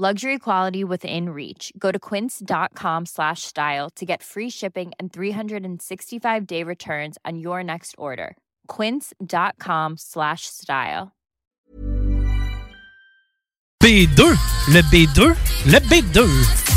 Luxury quality within reach. Go to quince.com slash style to get free shipping and 365 day returns on your next order. Quince.com slash style. B2, le B2, le B2.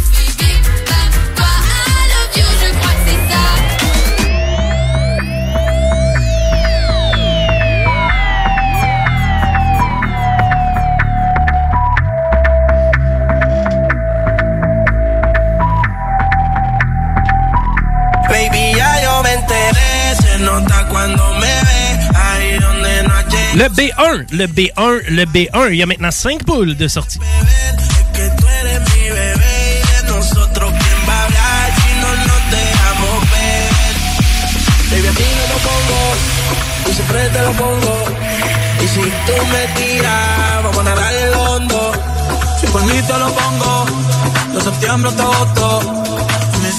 Le B1, le B1, le B1. Il y a maintenant 5 poules de sortie.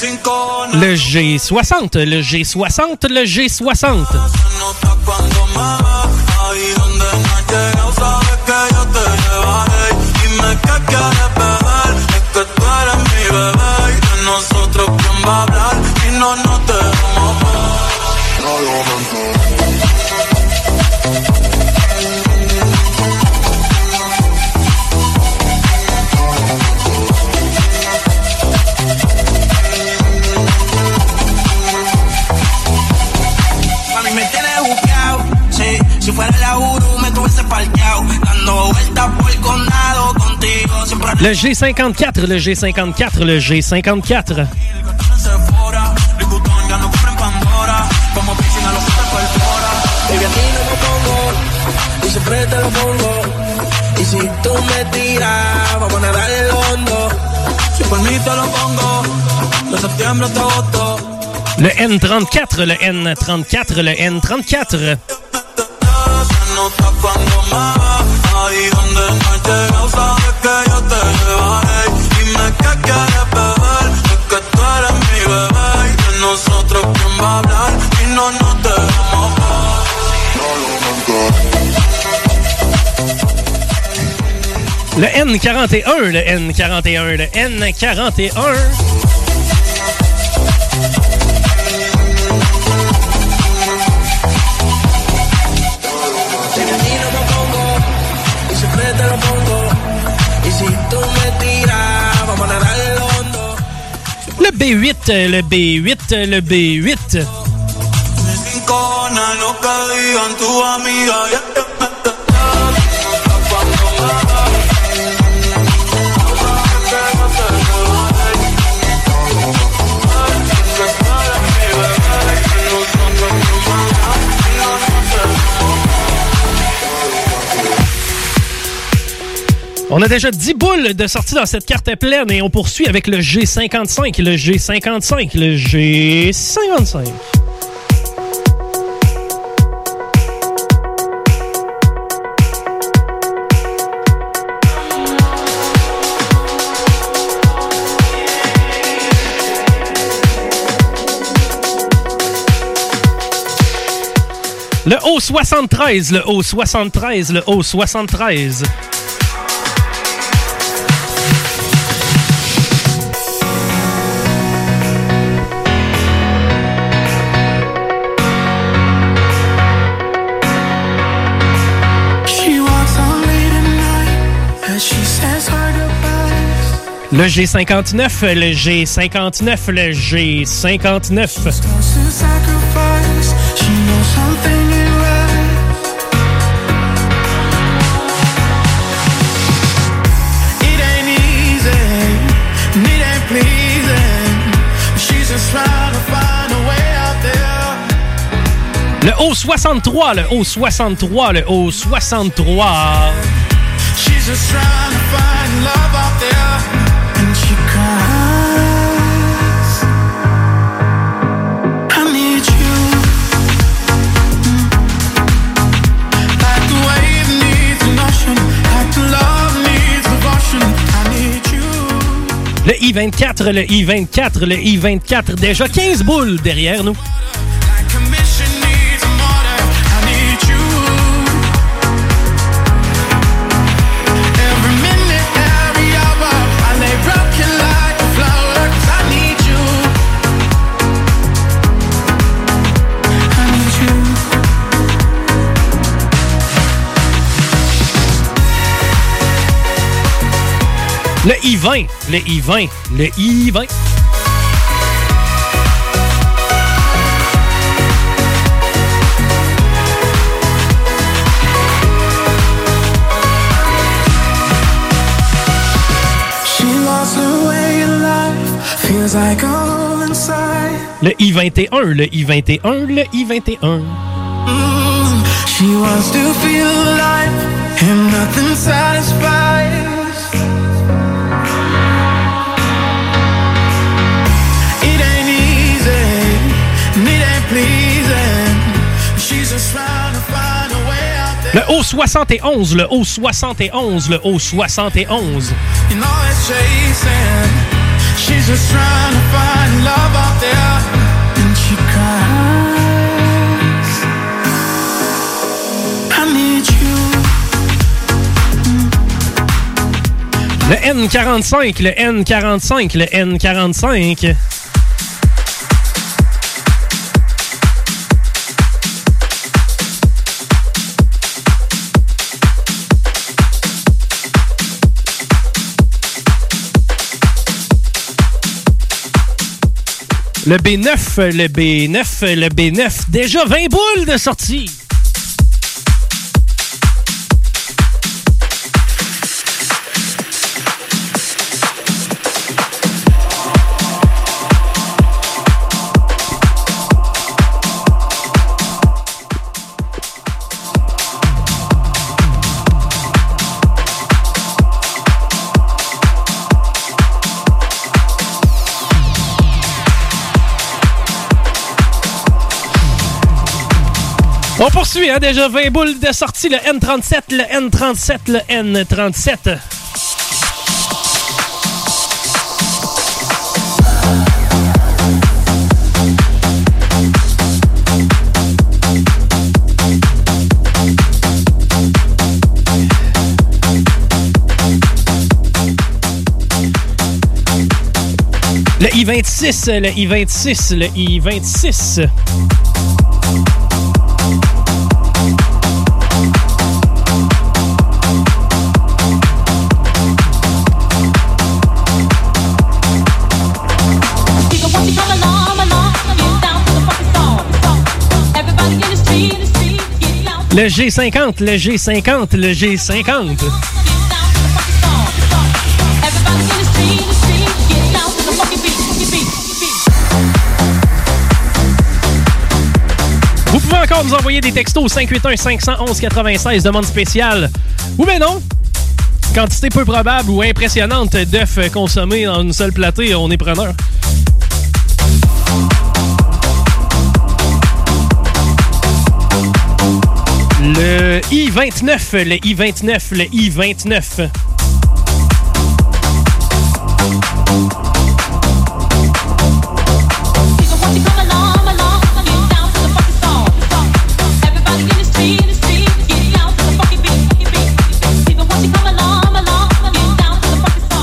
Le G60, le G60, le G60. Le G54, le G54, le G54. Sephora, Louis Vuitton ya no compra en Pandora. Como piscina lo que te perfora. Baby, a ti no lo pongo, y si tú me tiras, vamos a nadar el hondo. Si por mí te lo pongo, de septiembre agosto. Le N34, le N34, le N34. Se nota cuando me ves, ahí donde no Le N41, le N41, le N41. B8, le B8, le B8. On a déjà 10 boules de sortie dans cette carte pleine et on poursuit avec le G55, le G55, le G55. Le O73, le O73, le O73. Le G59, le G59, le G59. Le O63, le O63, le O63. She's just trying to find I-24, le I-24, le I-24. Déjà 15 boules derrière nous. Le I-20, le I-20, le I-20. Le I-21, le I-21, le I-21. Mm, she wants to feel alive and nothing satisfies. Love out there. And she cries I need you. Le N45, le N45, le N45 Le B9, le B9, le B9. Déjà 20 boules de sortie. Poursuit, hein, déjà 20 boules de sortie, le N37, le N37, le N37. Le I-26, le I-26, le I-26. Le G50, le G50, le G50. Vous pouvez encore nous envoyer des textos 581 511 96 demande spéciale. Ou bien non, quantité peu probable ou impressionnante d'œufs consommés dans une seule platée, on est preneur. Le I-29, le I-29, le I-29.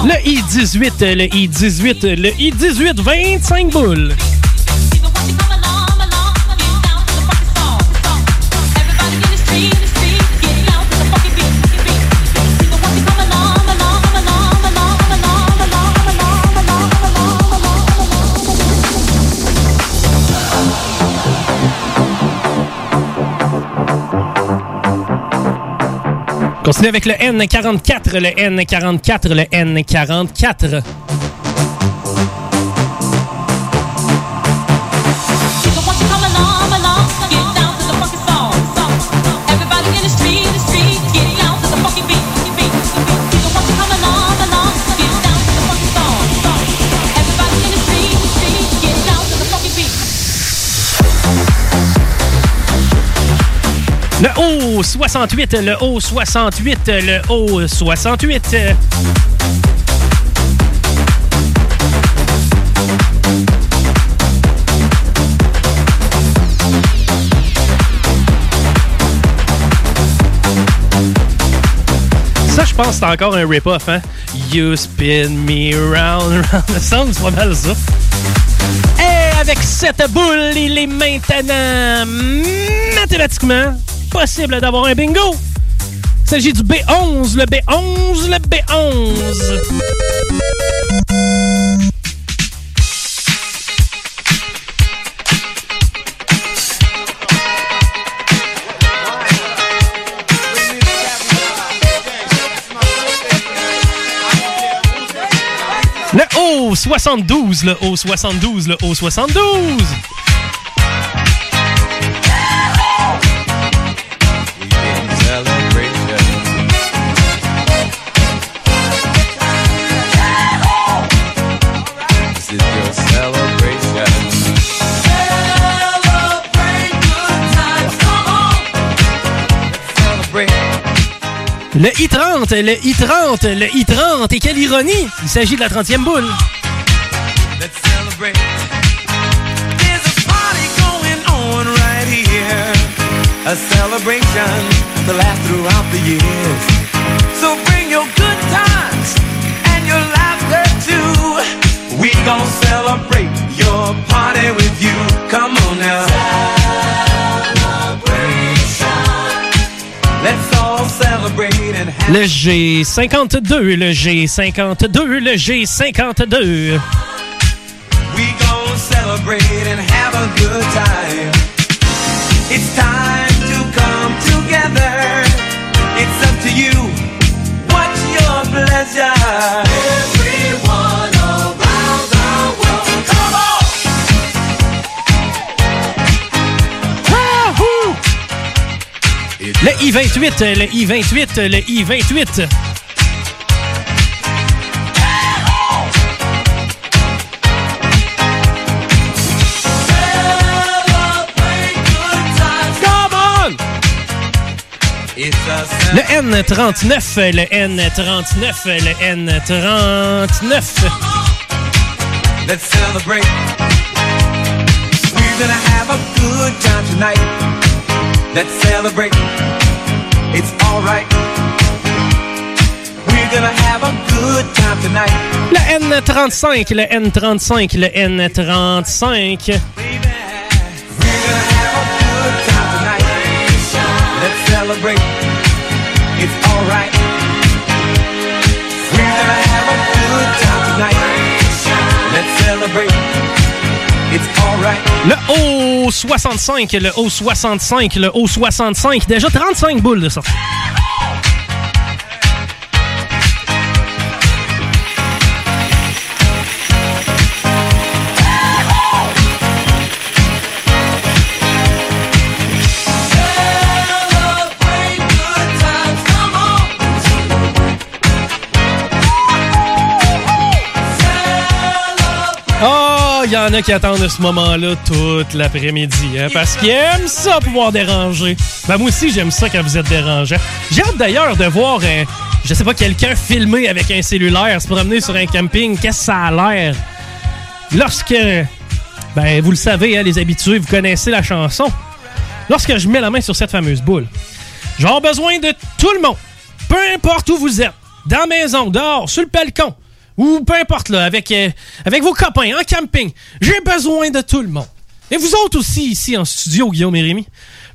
Le I-18, le I-18, le I-18, 25 boules. Continue avec le N44, le N44, le N44. Haut 68, le haut 68, le haut 68. Ça, je pense que c'est encore un rip-off, hein? You spin me round, round. Ça c'est pas mal ça. Et avec cette boule, il est maintenant mathématiquement possible d'avoir un bingo. Il s'agit du B11, le B11, le B11. Le O72, le O72, le O72. Le I-30, le I-30, le I-30. Et quelle ironie! Il s'agit de la 30e boule. Let's celebrate. There's a party going on right here. A celebration to last throughout the years. So bring your good times and your laughter too. We gon' celebrate your party with you. Come on now. Le G52, le G52, le G52. We gon' celebrate and have a good time. I-28, le I-28, le I-28. Le N39, le N39, le N39. Let's celebrate. We're gonna have a tonight. Let's celebrate. Le N35, le N35, le N35. We're gonna have a good time tonight. Let's celebrate. It's alright. We're gonna have a good time tonight. Let's celebrate. Le O65, le O65, le O65. Déjà 35 boules de ça. Il y en a qui attendent ce moment-là toute l'après-midi, hein, parce qu'ils aiment ça pouvoir déranger. Ben moi aussi, j'aime ça quand vous êtes dérangeant. J'ai hâte d'ailleurs de voir, euh, je sais pas, quelqu'un filmer avec un cellulaire, se promener sur un camping. Qu'est-ce que ça a l'air? Lorsque, ben vous le savez, hein, les habitués, vous connaissez la chanson. Lorsque je mets la main sur cette fameuse boule, j'ai besoin de tout le monde, peu importe où vous êtes, dans la maison, dehors, sur le balcon ou peu importe, là, avec, euh, avec vos copains, en camping. J'ai besoin de tout le monde. Et vous autres aussi, ici en studio, Guillaume et Rémi.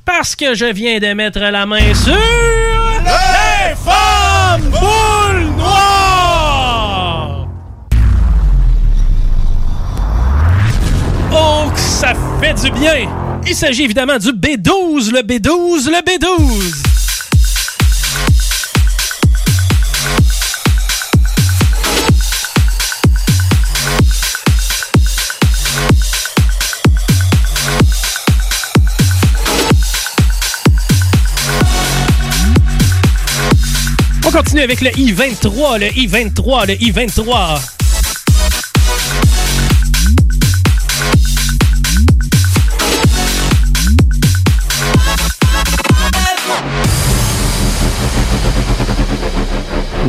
Parce que je viens de mettre la main sur... Les femmes boules noires! Oh, que ça fait du bien! Il s'agit évidemment du B12, le B12, le B12! Continue avec le I-23, le I-23, le I-23.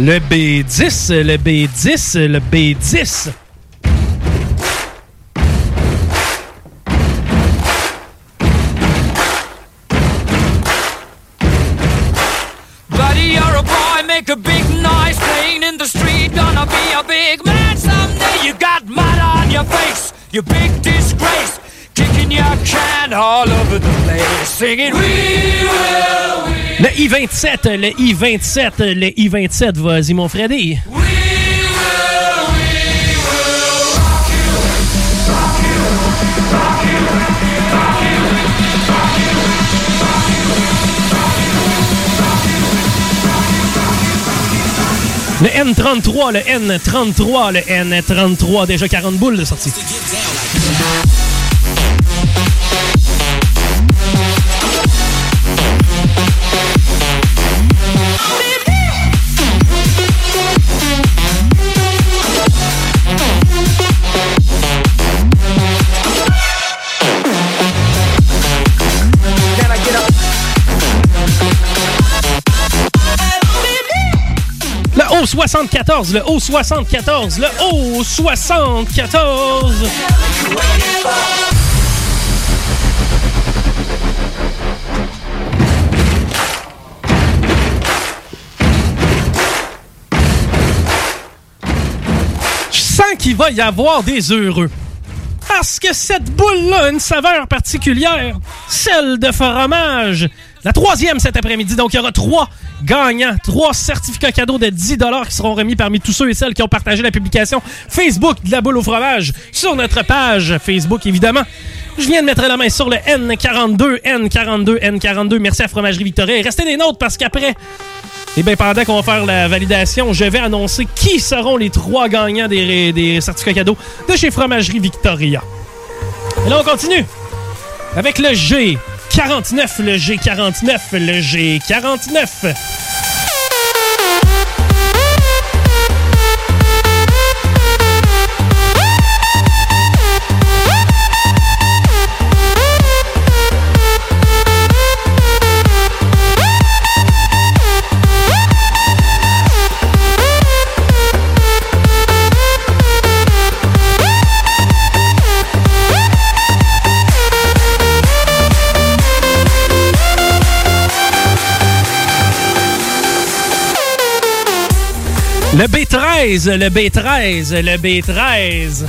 Le B10, le B10, le B10. Make a big noise playing in the street. Gonna be a big man someday. You got mud on your face, you big disgrace. Kicking your can all over the place, singing We will. We le I-27, le I-27, le I-27, vas-y mon Freddy. We Le N33, le N33, le N33, déjà 40 boules de sortie. Haut 74, le haut 74, le haut 74. Je sens qu'il va y avoir des heureux. Parce que cette boule-là a une saveur particulière, celle de fromage. La troisième cet après-midi, donc il y aura trois gagnants, trois certificats cadeaux de 10 qui seront remis parmi tous ceux et celles qui ont partagé la publication Facebook de la boule au fromage sur notre page Facebook, évidemment. Je viens de mettre la main sur le N42, N42, N42. Merci à Fromagerie Victoria. Restez des nôtres parce qu'après, eh bien, pendant qu'on va faire la validation, je vais annoncer qui seront les trois gagnants des, des certificats cadeaux de chez Fromagerie Victoria. Et là, on continue avec le G 49, le G49, le G49. Le B13, le B13, le B13.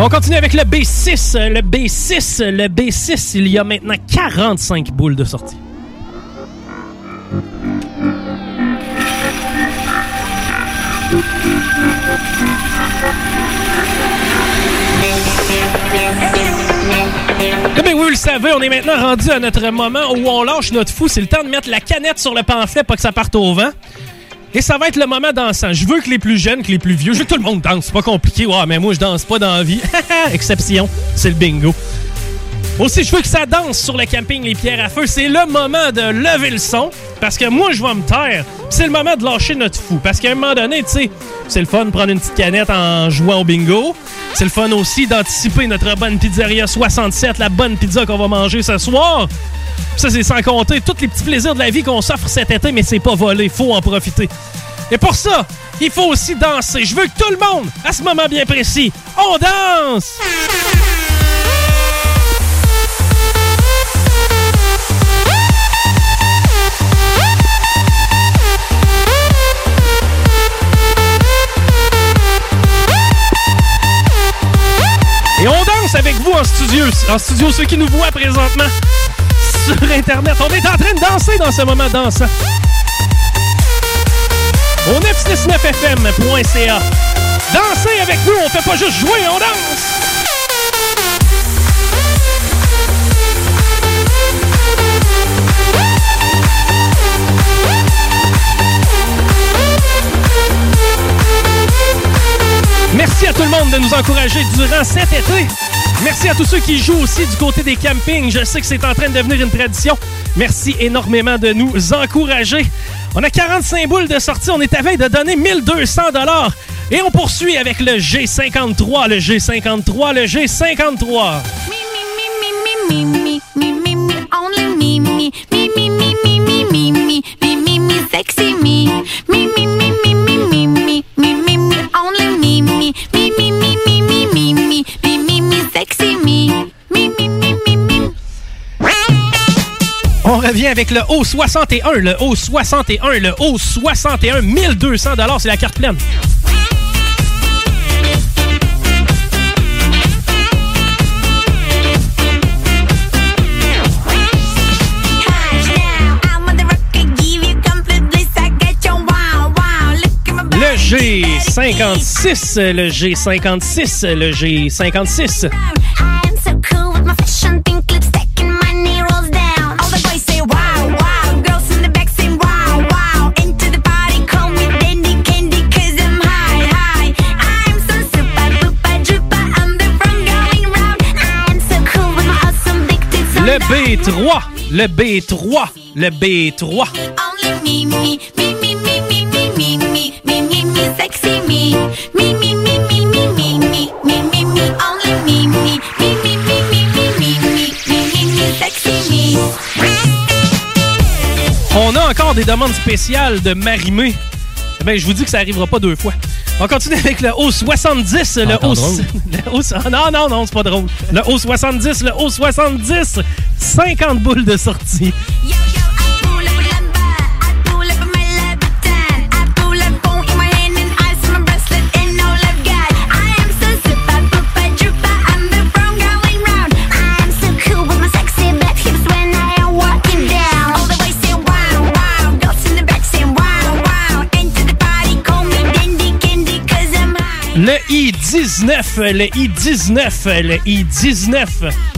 On continue avec le B6, le B6, le B6. Il y a maintenant 45 boules de sortie. Vous le savez, on est maintenant rendu à notre moment où on lâche notre fou. C'est le temps de mettre la canette sur le pamphlet pour que ça parte au vent. Et ça va être le moment dansant. Je veux que les plus jeunes, que les plus vieux, je veux que tout le monde danse. C'est pas compliqué. Ouais, mais moi, je danse pas dans la vie. Exception, c'est le bingo. Aussi, je veux que ça danse sur le camping Les Pierres à Feu. C'est le moment de lever le son parce que moi, je vais me taire. C'est le moment de lâcher notre fou. Parce qu'à un moment donné, tu sais, c'est le fun de prendre une petite canette en jouant au bingo. C'est le fun aussi d'anticiper notre bonne pizzeria 67, la bonne pizza qu'on va manger ce soir. Ça, c'est sans compter tous les petits plaisirs de la vie qu'on s'offre cet été, mais c'est pas volé. Faut en profiter. Et pour ça, il faut aussi danser. Je veux que tout le monde, à ce moment bien précis, on danse! Et on danse avec vous en studio. En studio, ceux qui nous voient présentement sur Internet. On est en train de danser dans ce moment dansant. Au 969fm.ca. Dansez avec nous, on fait pas juste jouer, on danse! Tout le monde de nous encourager durant cet été. Merci à tous ceux qui jouent aussi du côté des campings. Je sais que c'est en train de devenir une tradition. Merci énormément de nous encourager. On a 45 boules de sortie. On est à veille de donner 1200 dollars. Et on poursuit avec le G53, le G53, le G53. sexy me. Me, me, me, revient avec le haut 61, le haut 61, le haut 61, 1200 c'est la carte pleine. Le G56, le G56, le G56. B3, le B3, le B3. On a encore des demandes spéciales de Marimé. Ben, je vous dis que ça arrivera pas deux fois. On continue avec le haut 70, le haut, le haut... Non, non, non, c'est pas drôle. Le haut 70, le haut 70, 50 boules de sortie. Le I-19, le I-19, le I-19.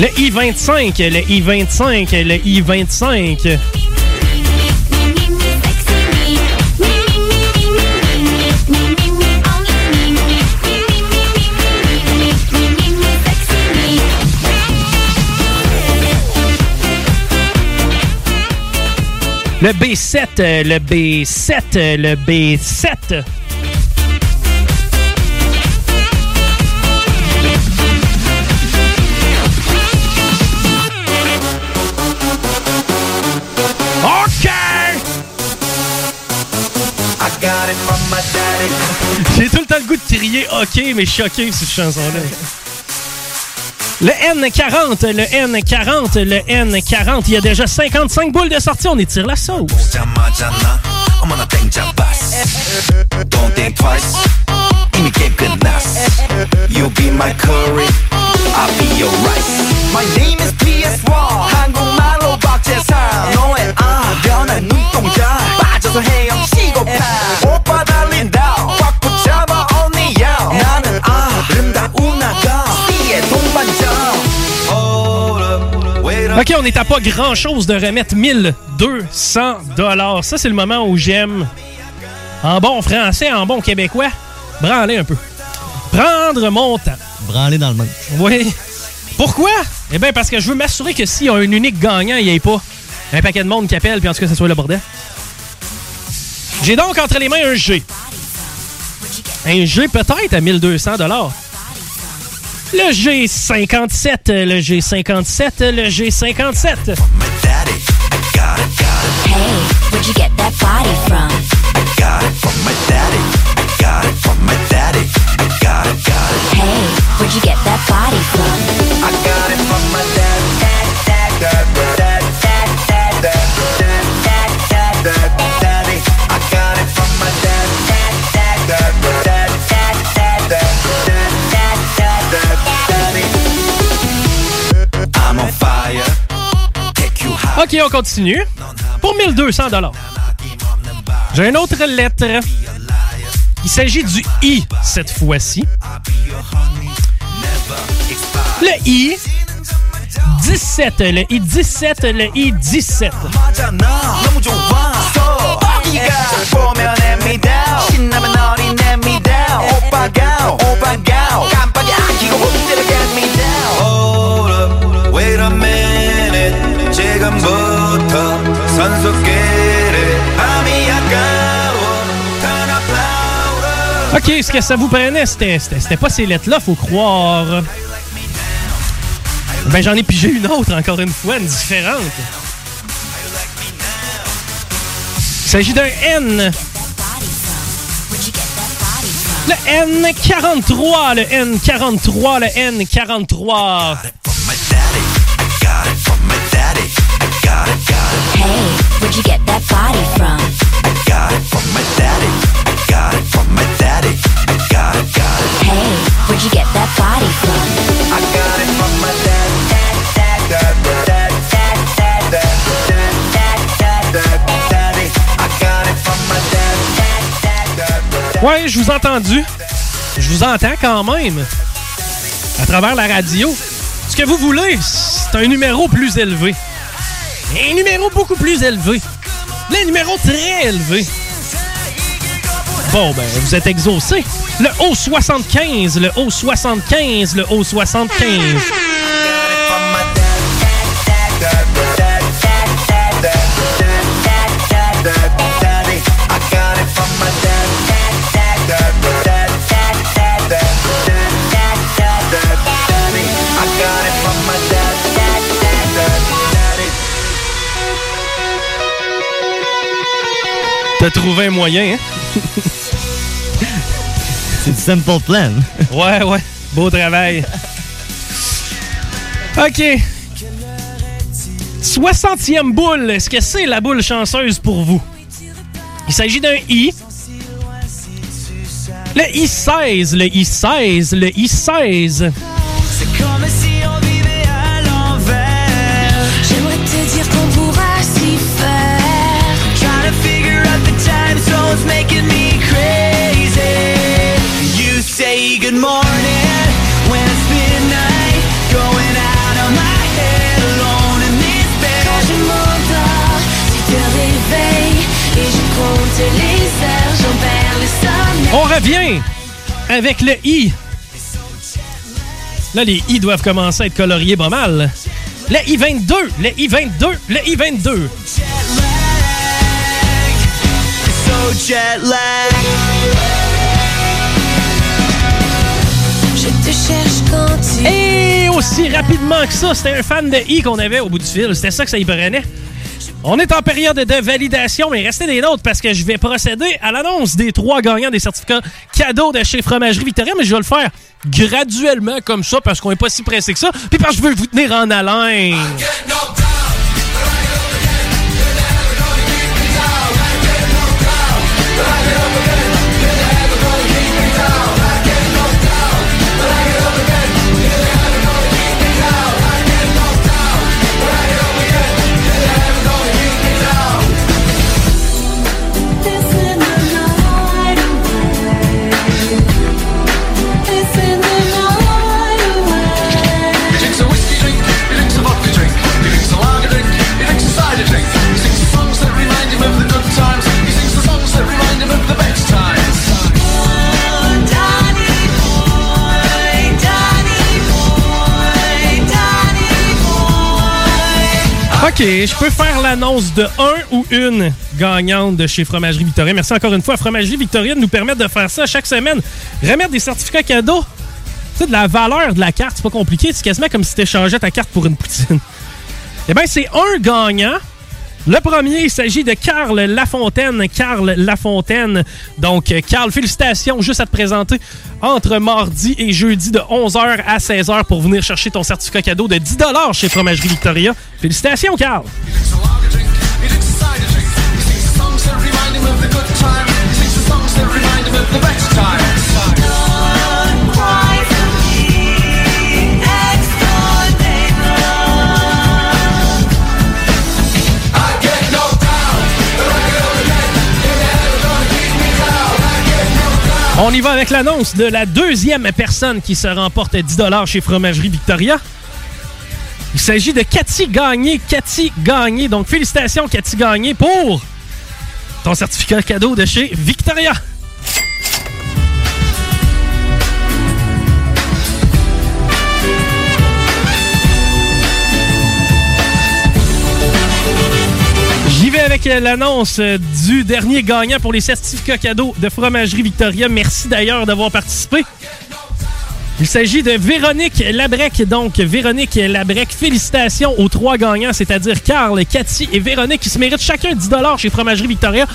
Le I-25, le I-25, le I-25. Le B7, le B7, le B7. J'ai tout le temps le goût de crier OK, mais choqué sur cette chanson-là. Le N40, le N40, le N40. Il y a déjà 55 boules de sortie. On étire la sauce. Ok, on est à pas grand chose de remettre 1200 dollars. Ça, c'est le moment où j'aime, en bon français, en bon québécois, branler un peu. Prendre mon temps. Branler dans le monde. Oui. Pourquoi? Eh bien, parce que je veux m'assurer que s'il y a un unique gagnant, il n'y ait pas un paquet de monde qui appelle, puis en tout cas, ça soit le bordel. J'ai donc entre les mains un G. Un G peut-être à 1200 Le G57, le G57, le G57. Hey, where'd you get that body from? I got it from my daddy. I got it from OK, on continue. Pour 1200 J'ai une autre lettre. Il s'agit du I cette fois-ci. Le I 17, le I 17, le I 17. OK, ce que ça vous prenait, c'était pas ces lettres-là, faut croire. Ben, j'en ai pigé une autre, encore une fois, une différente. Il s'agit d'un N. Le N43, le N43, le N43. Hey, where'd you get that body from? I got it from my daddy. I got it from my daddy. I got it, got it. Hey, where'd you get that body from? I got it from my dad. Dad, dad, dad, dad, dad, dad, dad, dad, dad, daddy. I got it from my dad. Dad, dad, dad. Ouais, je vous ai entendu. Je vous entends quand même. À travers la radio. Ce que vous voulez, c'est un numéro plus élevé. Un numéro beaucoup plus élevé. Le numéro très élevé. Bon, ben, vous êtes exaucé. Le O75, le O75, le O75. T'as trouvé un moyen, hein? C'est du simple plan. Ouais, ouais. Beau travail. OK. 60e boule. Est-ce que c'est la boule chanceuse pour vous? Il s'agit d'un I. Le I16, le I16, le I16. On revient avec le I. Là, les I doivent commencer à être coloriés pas mal. Le I22, le I22, le I22. So jet lag. Je te cherche quand tu. Et aussi rapidement que ça, c'était un fan de I qu'on avait au bout du fil. C'était ça que ça y prenait. On est en période de validation, mais restez des nôtres parce que je vais procéder à l'annonce des trois gagnants des certificats cadeaux de chez Fromagerie Victoria, mais je vais le faire graduellement comme ça parce qu'on n'est pas si pressé que ça, puis parce que je veux vous tenir en haleine. OK, je peux faire l'annonce de un ou une gagnante de chez Fromagerie Victoria. Merci encore une fois à Fromagerie Victoria de nous permettre de faire ça chaque semaine. Remettre des certificats cadeaux. Tu sais, de la valeur de la carte, c'est pas compliqué. C'est quasiment comme si tu échangeais ta carte pour une poutine. Eh bien, c'est un gagnant. Le premier, il s'agit de Carl Lafontaine. Carl Lafontaine. Donc, euh, Carl, félicitations. Juste à te présenter entre mardi et jeudi de 11h à 16h pour venir chercher ton certificat cadeau de 10 chez Fromagerie Victoria. Félicitations, Carl. On y va avec l'annonce de la deuxième personne qui se remporte 10 chez Fromagerie Victoria. Il s'agit de Cathy Gagné. Cathy Gagné. Donc, félicitations, Cathy Gagné, pour ton certificat cadeau de chez Victoria. Avec l'annonce du dernier gagnant pour les certificats cadeaux de Fromagerie Victoria. Merci d'ailleurs d'avoir participé. Il s'agit de Véronique Labrec. Donc, Véronique Labrec, félicitations aux trois gagnants, c'est-à-dire Carl, Cathy et Véronique, qui se méritent chacun 10 chez Fromagerie Victoria.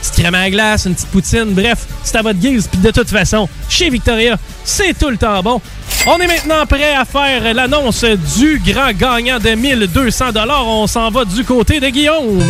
Petite crème à glace, une petite poutine, bref, c'est à votre guise. Puis de toute façon, chez Victoria, c'est tout le temps bon. On est maintenant prêt à faire l'annonce du grand gagnant de 1200 On s'en va du côté de Guillaume.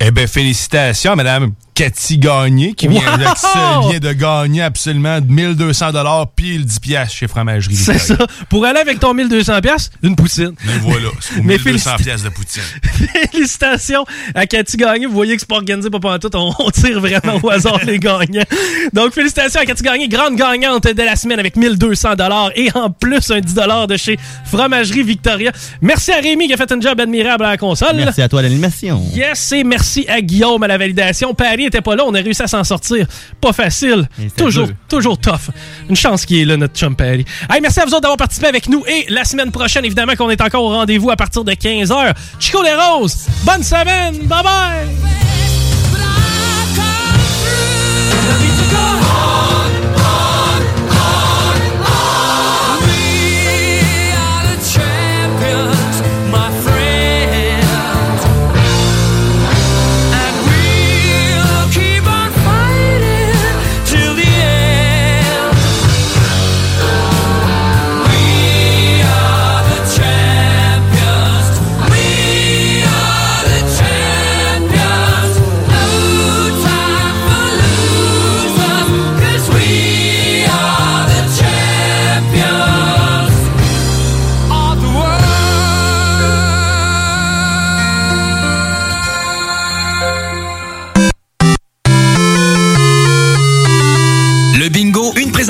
Eh bien, félicitations Madame Cathy Gagné, qui vient, Wow! se- vient de gagner absolument 1200 pile 10 piastres chez Fromagerie C'est ça. Victoria. Pour aller avec ton 1200 pièces, une poutine. Mais voilà, c'est pour Mais 1200 félici- piastres de poutine. Félicitations à Cathy Gagné. Vous voyez que c'est pas organisé pas pantoute. On, on tire vraiment au hasard les gagnants. Donc, félicitations à Cathy Gagné, grande gagnante de la semaine avec 1200 et en plus un 10 de chez Fromagerie Victoria. Merci à Rémi qui a fait un job admirable à la console. Merci à toi l'animation. Yes, et merci à Guillaume à la validation. Paris était pas là, on a réussi à s'en sortir. Pas facile. Toujours, toujours tough. Une chance qu'il est là, notre chum. Hey, merci à vous autres d'avoir participé avec nous. Et la semaine prochaine, évidemment, qu'on est encore au rendez-vous à partir de 15h. Chico les Roses, bonne semaine. Bye bye.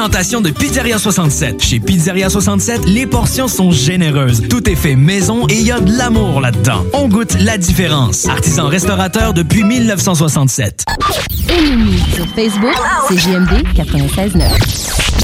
Présentation de Pizzeria 67. Chez Pizzeria 67, les portions sont généreuses. Tout est fait maison et il y a de l'amour là-dedans. On goûte la différence. Artisan restaurateur depuis 1967. Ennemis sur Facebook, c'est JMD 96.9.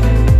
Thank you.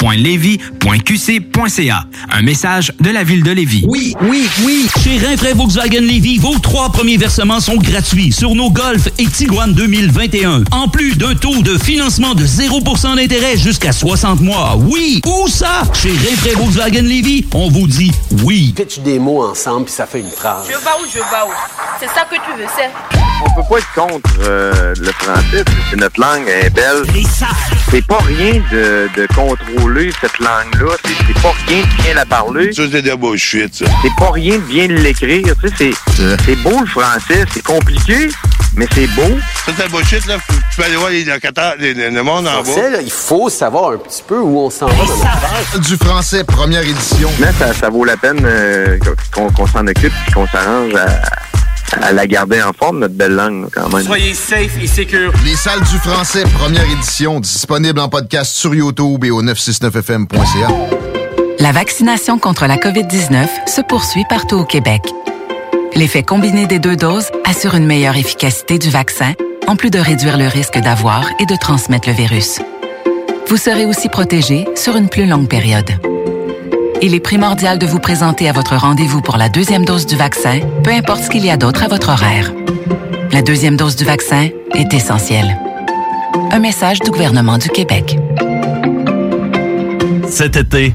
ville.levy.qc.ca. Un message de la ville de Lévis. Oui, oui, oui. Chez Rinfraie Volkswagen Lévy, vos trois premiers versements sont gratuits sur nos Golf et Tiguan 2021. En plus d'un taux de financement de 0% d'intérêt jusqu'à 60 mois. Oui, où ça? Chez Rinfraie Volkswagen Lévy, on vous dit oui. Fais-tu des mots ensemble puis ça fait une phrase. Je vais où, je vais où? C'est ça que tu veux, c'est? On peut quoi être contre euh, le français? C'est notre langue, elle est belle. C'est pas rien de, de contrôler cette langue-là. C'est pas rien de bien la parler. Ça, c'est de bullshit, ça. C'est pas rien de bien l'écrire. Tu sais, c'est c'est beau le français. C'est compliqué, mais c'est beau. Ça, c'est de bullshit, là. Tu peux aller voir les locataires, le monde en Français, bas. là, il faut savoir un petit peu où on s'en va dans. Du français, première édition. Mais ça, ça vaut la peine euh, qu'on qu'on s'en occupe et qu'on s'arrange à, à la garder en forme, notre belle langue, quand même. Soyez safe et secure. Les salles du français, première édition, disponible en podcast sur YouTube et au 969fm.ca. La vaccination contre la COVID-19 se poursuit partout au Québec. L'effet combiné des deux doses assure une meilleure efficacité du vaccin, en plus de réduire le risque d'avoir et de transmettre le virus. Vous serez aussi protégé sur une plus longue période. Il est primordial de vous présenter à votre rendez-vous pour la deuxième dose du vaccin, peu importe ce qu'il y a d'autre à votre horaire. La deuxième dose du vaccin est essentielle. Un message du gouvernement du Québec. Cet été,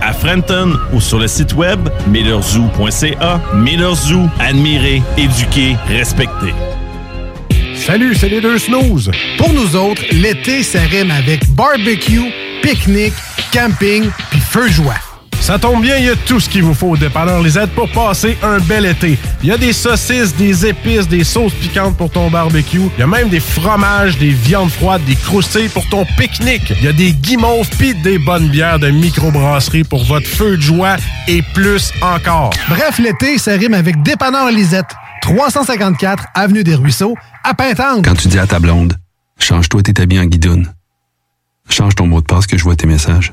à Frenton ou sur le site web millerzoo.ca. Miller Zoo, admirer, éduquer, respecter. Salut, c'est les deux snooze. Pour nous autres, l'été, rime avec barbecue, pique-nique, camping, puis feu joie. Ça tombe bien, il y a tout ce qu'il vous faut au dépanneur Lisette pour passer un bel été. Il y a des saucisses, des épices, des sauces piquantes pour ton barbecue. Il y a même des fromages, des viandes froides, des croustilles pour ton pique-nique. Il y a des guimauves pis des bonnes bières de microbrasserie pour votre feu de joie et plus encore. Bref, l'été, ça rime avec dépanneur Lisette. 354 Avenue des Ruisseaux, à Pintanque. Quand tu dis à ta blonde, change-toi tes habits en guidoune. Change ton mot de passe que je vois tes messages.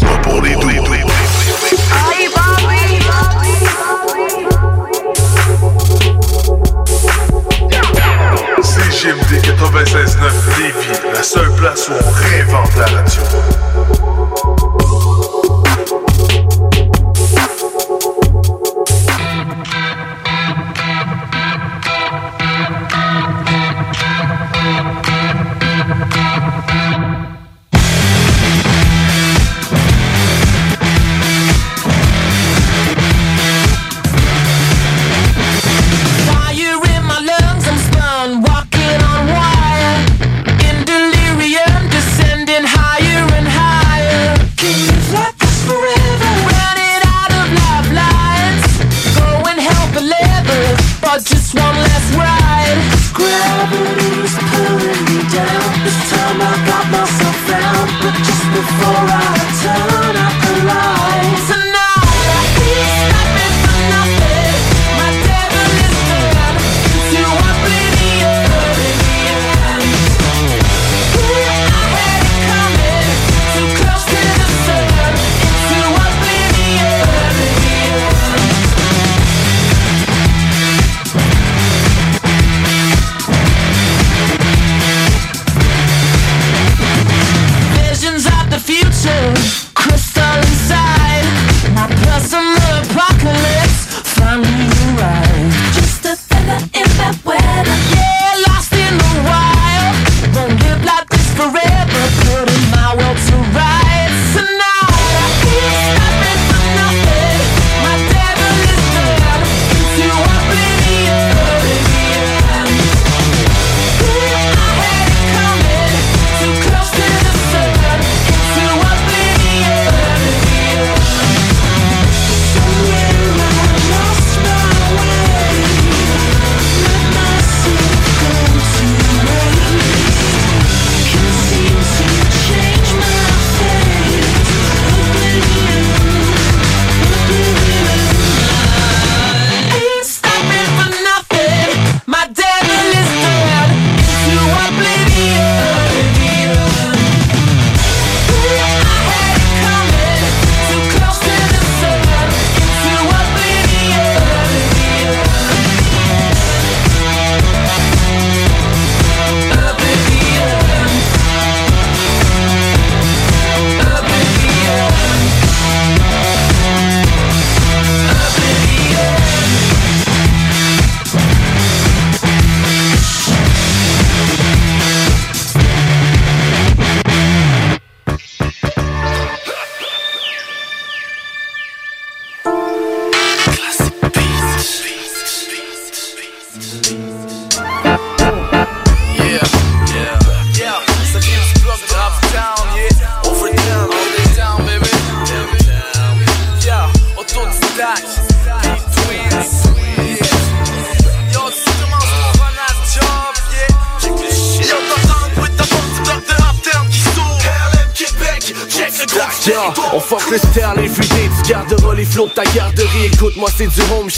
Pas pour les doux. CGMD 96.9 Lévis, la seule place où on réinvente la radio.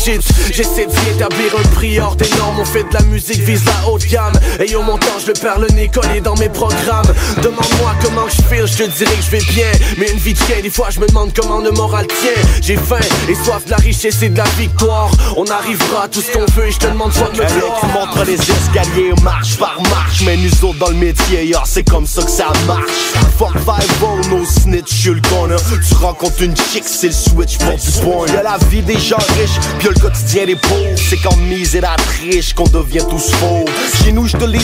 Shit J'essaie d'y établir un prix hors des normes. On fait de la musique, vise la haute gamme. Et au montant je le perds le nez collé dans mes programmes. Demande-moi comment je feel, je te dirai que je vais bien. Mais une vie de chien, des fois je me demande comment le moral tient. J'ai faim et soif de la richesse et de la victoire. On arrivera à tout ce qu'on veut et je te demande soit de me tu montres les escaliers marche par marche. Mais nous autres dans le métier, yeah, c'est comme ça que ça marche. Fuck 5 no snitch, je le Tu rencontres une chick, c'est le switch pour du point. Y'a la vie des gens riches, le quotidien des pauvres C'est quand mise et la triche qu'on devient tous faux. Chez nous, je te dit,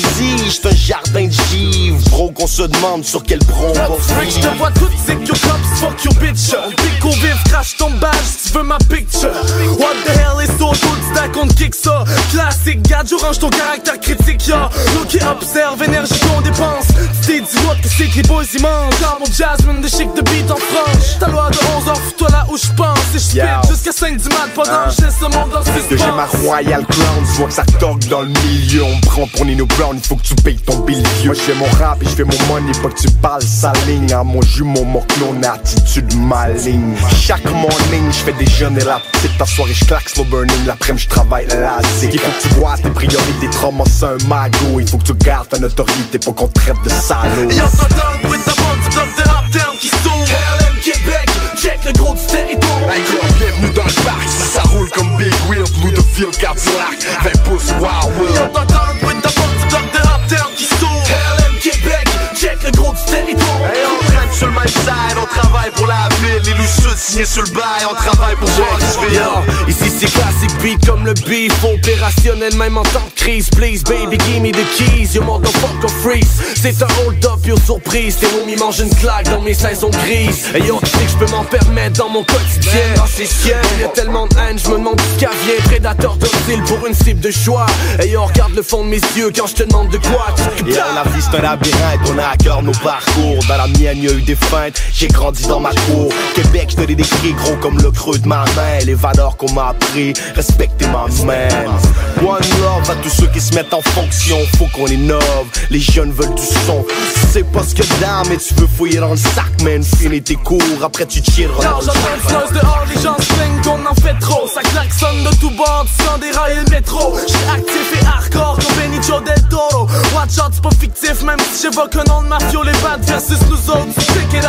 j'suis un jardin de givre. Bro, qu'on se demande sur quel bron on va je te vois tout, c'est que cops, fuck your bitch. On pique au vif, crache ton badge tu veux ma picture. What the hell is so good, stack on kick ça. Classique, gadge, orange ton caractère critique, ya. Look et observe, énergie qu'on dépense. Tu t'es dit what que c'est que les boys ils mangent. Dans mon jasmine, de chic de beat en franche Ta loi de 11 heures, fous-toi là où je pense. Et je jusqu'à 5 du mat, pas Hein. le monde dans Que j'ai ma Royal Crown, tu vois que ça toque dans le milieu. On me prend pour Nino Brown, il faut que tu payes ton bill vieux Moi je fais mon rap et je fais mon money, pas que tu parles sa ligne. À mon jumeau, mon clone, attitude maligne. Chaque morning, je fais des jeunes et la petite. Ta soirée, je claque slow burning, l'après-midi je travaille la Il faut que tu vois tes priorités, traumas c'est un magot Il faut que tu gardes ta notoriété, pas qu'on te traite de salaud. Tu de rap qui LM Québec, check le gros du territoire. Hey gros, bienvenue dans le parc, ça, ça roule comme Big Wheel, Blue de Field Cadillac, 20 pouces Wild Will Yo, t'entends with the bomb, tu bloc de qui s'ouvre LM Québec, check le gros du territoire. Hey, sur le même side, on travaille pour la ville. Les loups sud signés sur le bail, on travaille pour Foxville Yo, Ici c'est classique beat comme le beef. Opérationnel même en temps de crise. Please baby give me the keys. Yo motherfucker freeze. C'est un hold up yo surprise. Tes homies mangent une claque dans mes saisons grises. Et yo sais que je peux m'en permettre dans mon quotidien. Dans ces chiens Y'a tellement de haine je me demande ça vient Prédateur docile pour une cible de choix. Et yo regarde le fond de mes yeux quand je te demande de quoi. Tu Et la vie c'est un labyrinthe, on a à cœur nos parcours. Dans la mienne y'a eu des feintes, j'ai grandi dans ma cour. Québec je te l'ai décrit gros comme le creux de ma main. Les valeurs qu'on m'a appris, respecter ma man One love à tous ceux qui se mettent en fonction. Faut qu'on innove, les jeunes veulent du son. Tu sais pas ce que d'âme mais tu veux fouiller dans le sac man Finis tes cours, après tu tireras dans le dehors, les gens se plaignent qu'on en fait trop. Ça klaxonne de tout bord, tu sens dérailler le métro. J'suis actif et hardcore comme Benicio del Toro. Watch out, c'est pas fictif, même si j'évoque un nom de mafio Les bad versus nous autres, check it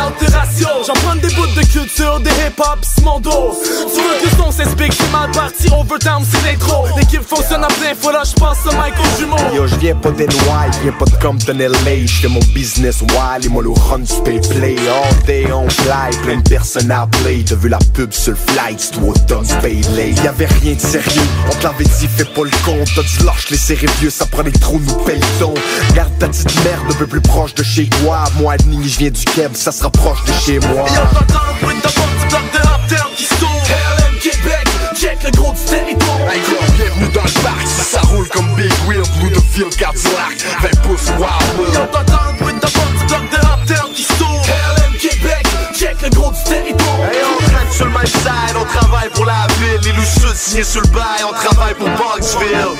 des bouts de culture, des hip-hop, c'est mon dos Tu veux que son s'explique, c'est mal parti, overtime c'est l'intro. L'équipe fonctionne à plein, faut là j'passe ce mic au jumeau. Yo, je viens pas d'NY, je viens pas de Compton LA J'fais mon business wild et moi le run du pay play. All day on fly, plein de personnes à play. T'as vu la pub sur le flight, c'est toi Tom pay late Y'avait rien de sérieux, on te l'avait dit, fais pas le compte T'as du lâche, les vieux, ça prend des trous, nous paye le ton Garde ta petite merde un peu plus proche de chez toi. Moi, Adni, je viens du Keb, ça se rapproche de chez moi. Yo, t'entends with the bomb, tu bloc de down qui s'ouvre LM Québec, check le gros du territoire. Hey gros, bienvenue dans le parc, ça, roule comme Big Wheel, Blue de Field Cadillac, 20 pouces Wild Will Yo, t'entends with the bomb, tu bloc de down qui s'ouvre LM Québec, check le gros du territoire. Hey, on traîne sur le même side, on travaille pour la ville. Les loups sud signés sur le bail, on travaille pour Bugsville Yo,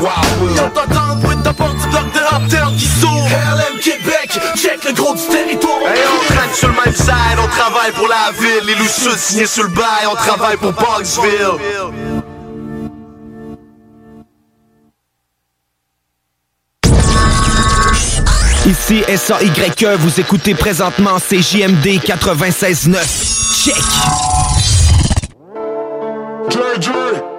20 pouces Wild Will Yo, t'entends with the bomb, tu bloc de rap down qui s'ouvre. LM Québec, check le gros du territoire. Hey, on traîne sur le même side, on travaille pour la ville. Les loups signés sur le bail, on travaille pour Bugsville Ici SAYE, vous écoutez présentement CJMD 96.9. Check! Hey,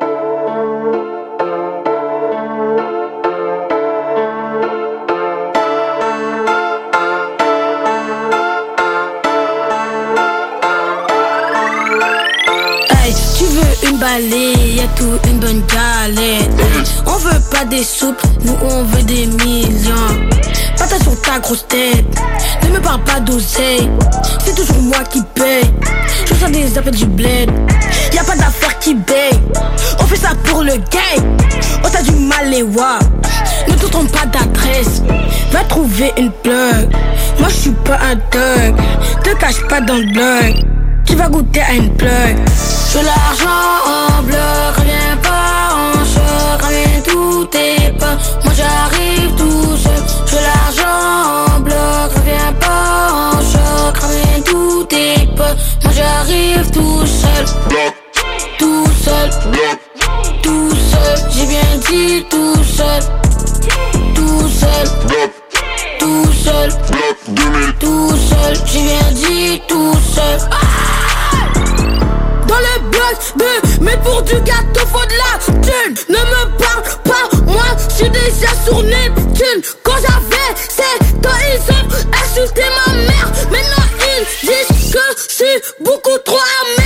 balai, y'a tout une bonne galette. On veut pas des soupes, nous on veut des millions. Patate sur ta grosse tête, Ne me parle pas d'oseille, c'est toujours moi qui paye. Je reçois des appels du bled, y a pas d'affaire qui baille. On fait ça pour le gay, on t'a du mal les wa. Ne te trompe pas d'adresse, va trouver une plug. Moi je suis pas un thug, te cache pas dans le blog. Tu vas goûter à une plug. Je l'argent en bloc, reviens pas en choc, reviens tout est pas. Moi j'arrive tout seul. Je l'argent en bloc, reviens pas en choc, reviens tout est pas. Moi j'arrive tout seul. Tout seul. Tout seul. J'ai bien dit tout seul. Tout seul. Tout seul. Tout seul. J'ai bien dit tout seul. Dans Mais pour du gâteau faut de la thune. Ne me parle pas Moi je suis déjà sur Neptune. Quand j'avais 7 ans ils ont insulté ma mère. Maintenant ils disent que je suis beaucoup trop amer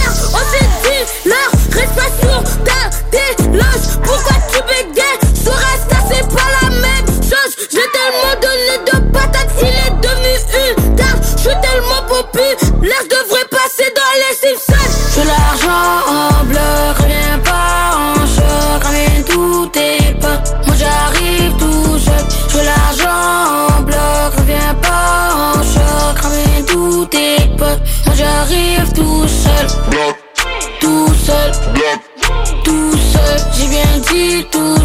bien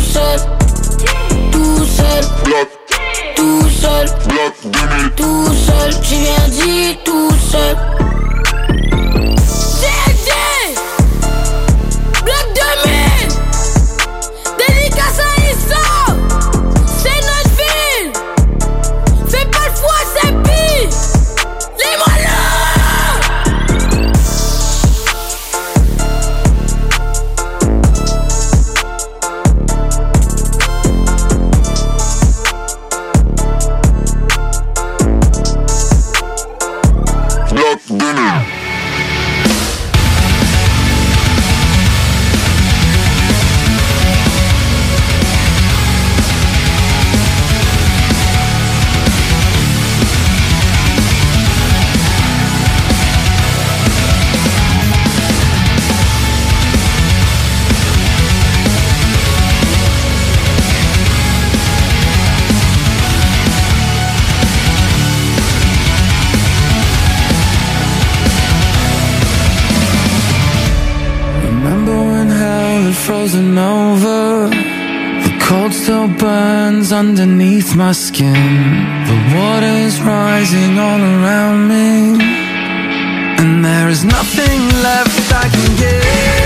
frozen over? The cold still burns underneath my skin. The water's rising all around me. And there is nothing left I can give.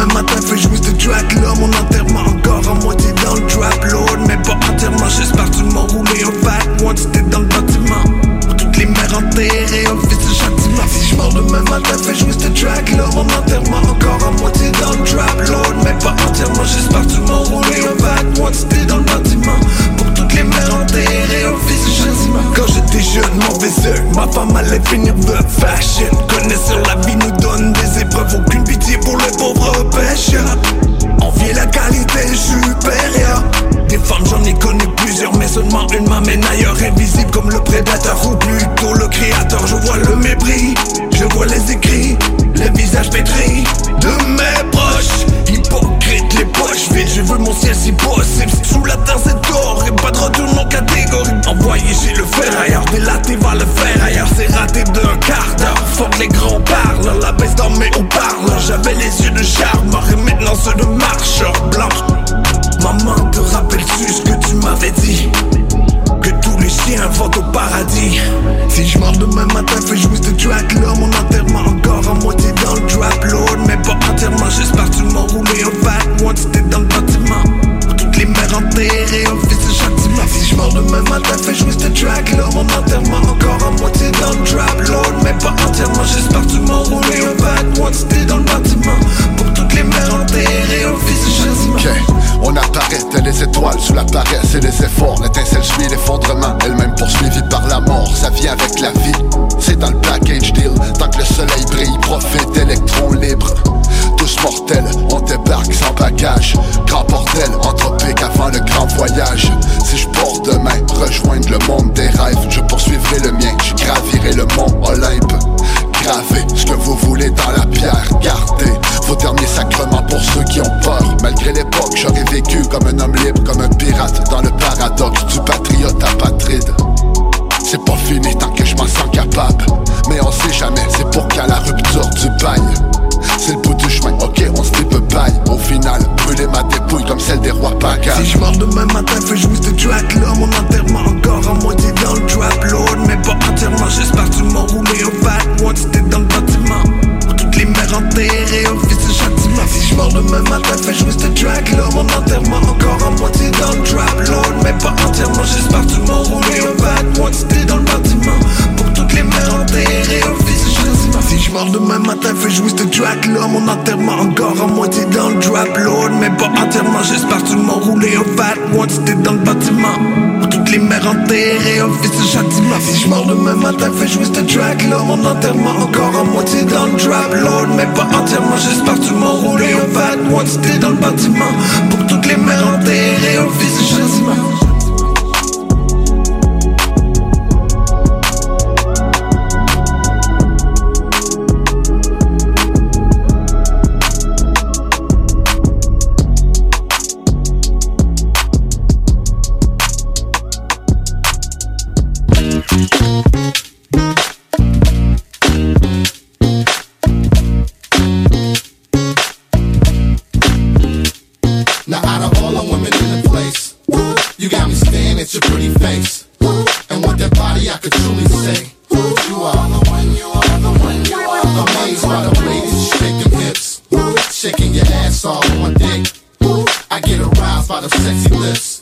Je meurs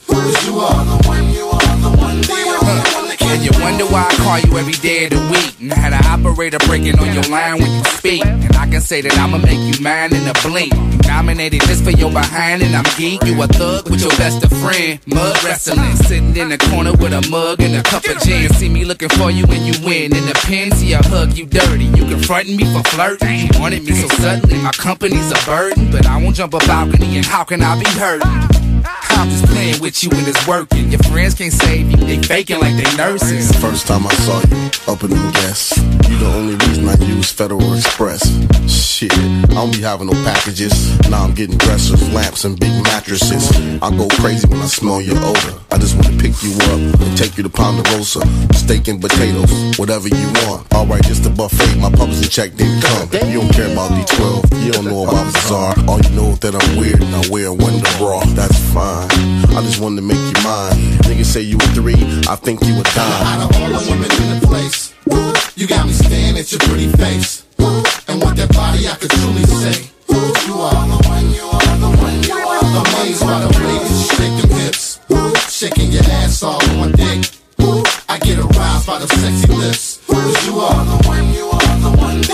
Cause you are the one, you are the one, the only one that And you wonder why I call you every day of the week. And had an operator breaking on your line when you speak. And I can say that I'ma make you mine in a blink. Nominated this for your behind, and I'm geek. You a thug with your best of friend. Mud wrestling, sitting in the corner with a mug and a cup of gin. See me looking for you when you win. In the pen, see I hug you dirty. You confronting me for flirting. You wanted me so suddenly, my company's a burden. But I won't jump a balcony, and how can I be hurting? I'm just playing with you and it's working. Your friends can't save you, they faking like they nurses. First time I saw you, opening gas. You the only reason I use Federal Express. Shit, I don't be having no packages. Now I'm getting dressers, lamps, and big mattresses. I go crazy when I smell your odor. I just wanna pick you up and take you to Ponderosa. Steak and potatoes, whatever you want. Alright, it's the buffet, my publicity check didn't come. You don't care about D12, you don't know about Bizarre. All you know is that I'm weird and I wear a Wonder bra. That's fine. I just wanted to make you mine. Niggas say you a three, I think you a dime. Out of all the women in the place, you got me staring at your pretty face. And with that body, I could truly say, You are the one, you are the one, you are the. Amazed by the shake them hips. Shaking your ass all on dick. I get aroused by the sexy lips. Cause you are the one, you are the one.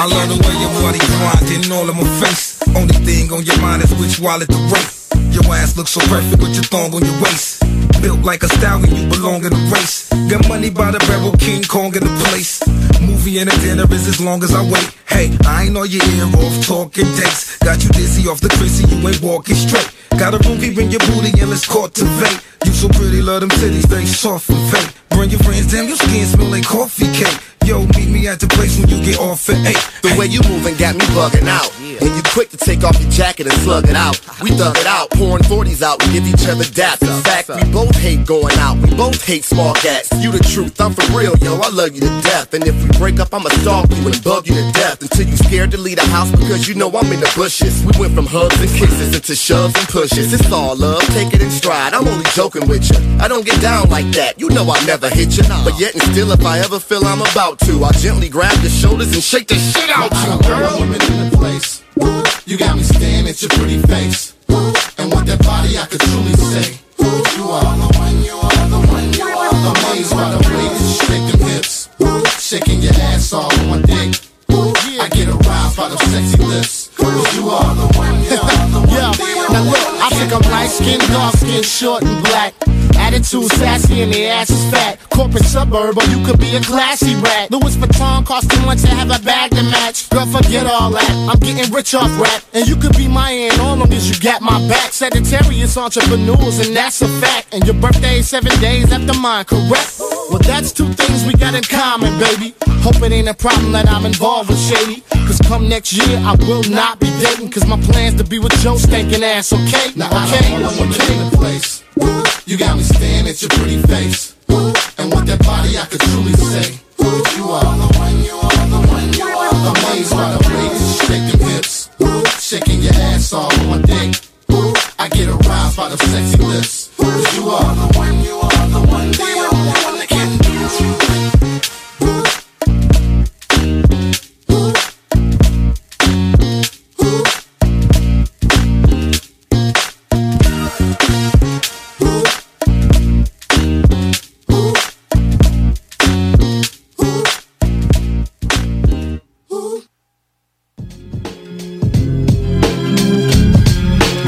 I love the way your body grinding all on my face. Only thing on your mind is which wallet to rate. Your ass looks so perfect with your thong on your waist. Built like a stallion, you belong in a race. Got money by the barrel, King Kong in the place. Movie and a dinner is as long as I wait. Hey, I ain't all your ear off talking dates. Got you dizzy off the crazy, you ain't walking straight. Got a room, bring your booty and let's cultivate. You so pretty, love them titties, they soft and fake. Bring your friends, damn, your skin smell like coffee cake. Yo, meet me at the place when you get off at 8. The way you moving got me bugging out. And you quick to take off your jacket and slug it out. We thug it out, pouring 40s out and give each other dap. In fact, we both hate going out. We both hate small cats. You the truth, I'm for real, yo. I love you to death. And if we break up, I'ma stalk you and bug you to death until you scared to leave the house because you know I'm in the bushes. We went from hugs and kisses into shoves and pushes. It's all love, take it in stride. I'm only joking with you. I don't get down like that. You know I never hit you. But yet and still, if I ever feel I'm about to, I gently grab your shoulders and shake the shit out you, girl. women in the place. You got me staring at your pretty face. And with that body, I could truly say, You are the one, you are the one, you are the. Amazed by the way you shake them hips. Shaking your ass all on my dick. I get aroused by the sexy lips. You are the one, you are the one. Now look, I think I'm light skinned, dark skinned, short and black. Attitude sassy and the ass is fat. Corporate suburb, or you could be a classy rat. Louis Vuitton cost too much to have a bag to match. Girl, forget all that. I'm getting rich off rap. And you could be my aunt all long as you got my back. Sagittarius entrepreneurs, and that's a fact. And your birthday is seven days after mine, correct? Well, that's two things we got in common, baby. Hope it ain't a problem that I'm involved with Shady. Cause come next year, I will not be dating. Cause my plan's to be with Joe stinking ass, okay? Now, okay? I don't women in the place. You got me staring at your pretty face. And with that body, I could truly say, You are the one, you are the one, you are the one. Amazed by the way you shake them hips. Shaking your ass all on my dick. I get aroused by the sexy lips. You are the one, you are the one, the one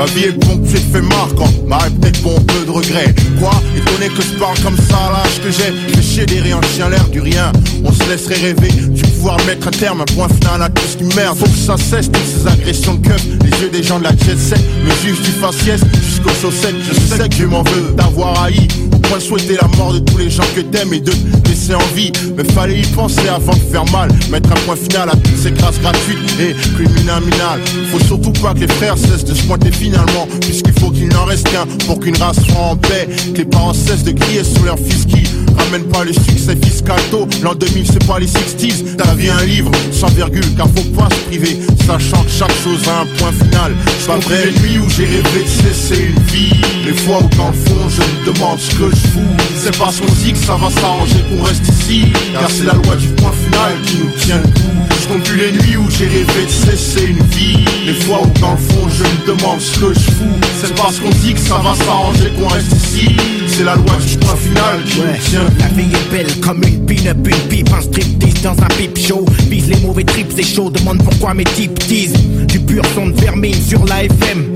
Ma vie est ponctuée de faits marquants, peut-être pour un peu de regret. Quoi Étonné que je parle comme ça l'âge que j'ai chier des rien, chien l'air du rien. On se laisserait rêver du pouvoir mettre un terme, un point final à tout ce qui merde. Faut que ça cesse toutes ces agressions de keuf. Les yeux des gens de la jet set me jugent du faciès jusqu'aux chaussettes. Je sais que je m'en veux d'avoir haï. Point souhaiter la mort de tous les gens que t'aimes et de te laisser en vie. Mais fallait y penser avant de faire mal. Mettre un point final à toutes ces grâces gratuites et criminales. Faut surtout pas que les frères cessent de se pointer finalement. Puisqu'il faut qu'il n'en reste qu'un pour qu'une race soit en paix. Que les parents cessent de crier sur leur fils qui ramène pas le succès fiscal tôt. L'an 2000, c'est pas les 60s. Ta vie un livre, sans virgule, car faut pas se priver. Sachant que chaque chose a un point final. C'est pas vrai, les nuits où j'ai rêvé de cesser une vie. Les fois où dans le fond, je me demande ce que je fous. C'est parce qu'on dit que ça va s'arranger qu'on reste ici. Car c'est la loi du point final qui nous tient le coup. Je compte plus les nuits où j'ai rêvé de cesser une vie. Les fois où dans le fond, je me demande ce que je fous. C'est parce qu'on dit que ça va s'arranger qu'on reste ici. C'est la loi du point final qui nous tient La vie est belle comme une pin-up, une pipe, un striptease dans un pipe show. Vise les mauvais trips, c'est chaud, demande pourquoi mes types disent. Du pur son de vermine sur la FM.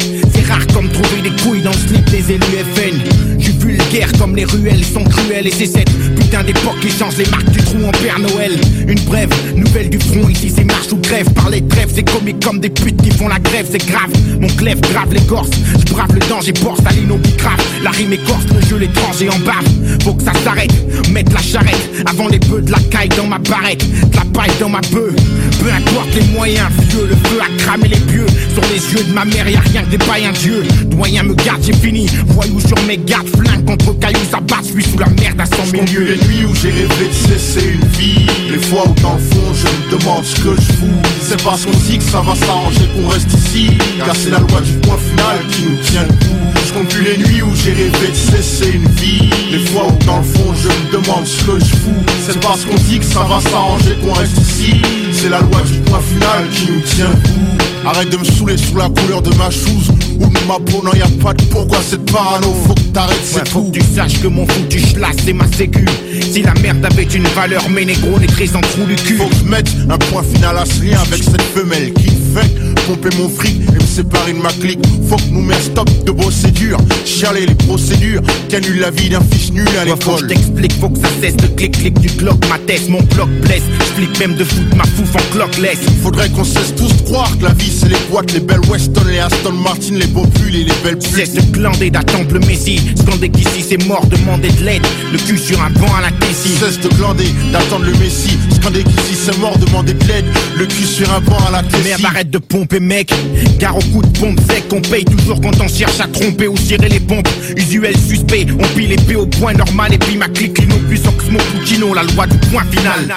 Rare comme trouver des couilles dans le slip des élus FN. Je suis vulgaire comme les ruelles sont cruelles et c'est cette putain d'époque qui change les marques du trou en Père Noël. Une brève, nouvelle du front, ici c'est marche ou grève. Parler de trêve, c'est comique comme des putes qui font la grève, c'est grave. Mon clève grave l'écorce, je brave le danger, porte à l'inobicrave. La rime écorce, le jeu l'étranger en bave. Faut que ça s'arrête, mettre la charrette avant les bœufs de la caille dans ma barrette, de la paille dans ma bœuf. Peu importe les moyens, vieux, le feu a cramé les pieux. Sur les yeux de ma mère, y a rien que des un dieu. Doyen me garde, j'ai fini. Voyou sur mes gardes, flingue contre cailloux, ça bat, je suis sous la merde à 100 000 lieues. les nuits où j'ai rêvé de cesser une vie? Les fois où dans le fond, je me demande ce que je fous. C'est parce qu'on dit que ça va s'arranger qu'on reste ici. Car c'est la loi du point final qui nous tient le coup. Je compte plus les nuits où j'ai rêvé de cesser une vie. Les fois où dans le fond, je me demande ce que je fous. C'est parce qu'on dit que ça va s'arranger qu'on reste ici. C'est la loi du point final qui nous tient le coup. Arrête de me saouler sous la couleur de ma chose ou ma peau, non y a pas de pourquoi cette parano, faut que t'arrêtes, c'est Ouais, faut que tu saches que mon foutu schlass c'est ma sécu. Si la merde avait une valeur, mes négros les très en trou du cul. Faut que je mette un point final à ce lien avec cette femelle qui fait pomper mon fric et me séparer de ma clique. Faut que nous mettre stop de procédures, chialer les procédures qui annulent la vie d'un fils nul à Ouais, faut que je l'école. t'explique, faut que ça cesse de clic-clic du clock, ma tête, mon bloc blesse. J'flippe même de foutre ma fouf en clock-less. Faudrait qu'on cesse tous de croire que la vie c'est les boîtes, les belles Weston, les Aston Martin, les beaux les belles. Cesse de glander, d'attendre le messie. Scander qu'ici c'est mort, demander de l'aide. Le cul sur un banc à la Tessie. Cesse de glander, d'attendre le messie. Scander qu'ici c'est mort, demander de l'aide. Le cul sur un banc à la Tessie. Merde, arrête de pomper, mec. Car au coup de pompe sec, on paye toujours quand on cherche à tromper ou cirer les pompes. Usuel suspect, on pile épée au point normal. Et puis ma clique, lino plus Oxmo Puccino, la loi du point final.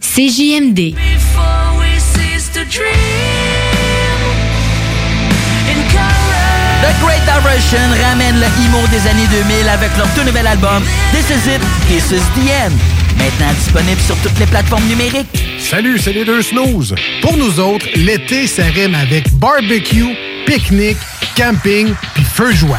CJMD. The Great Diversion ramène le emo des années 2000 avec leur tout nouvel album This Is It, This Is The End. Maintenant disponible sur toutes les plateformes numériques. Salut, c'est les deux snooze. Pour nous autres, l'été, ça rime avec barbecue, pique-nique, camping puis feu joie.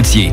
routier.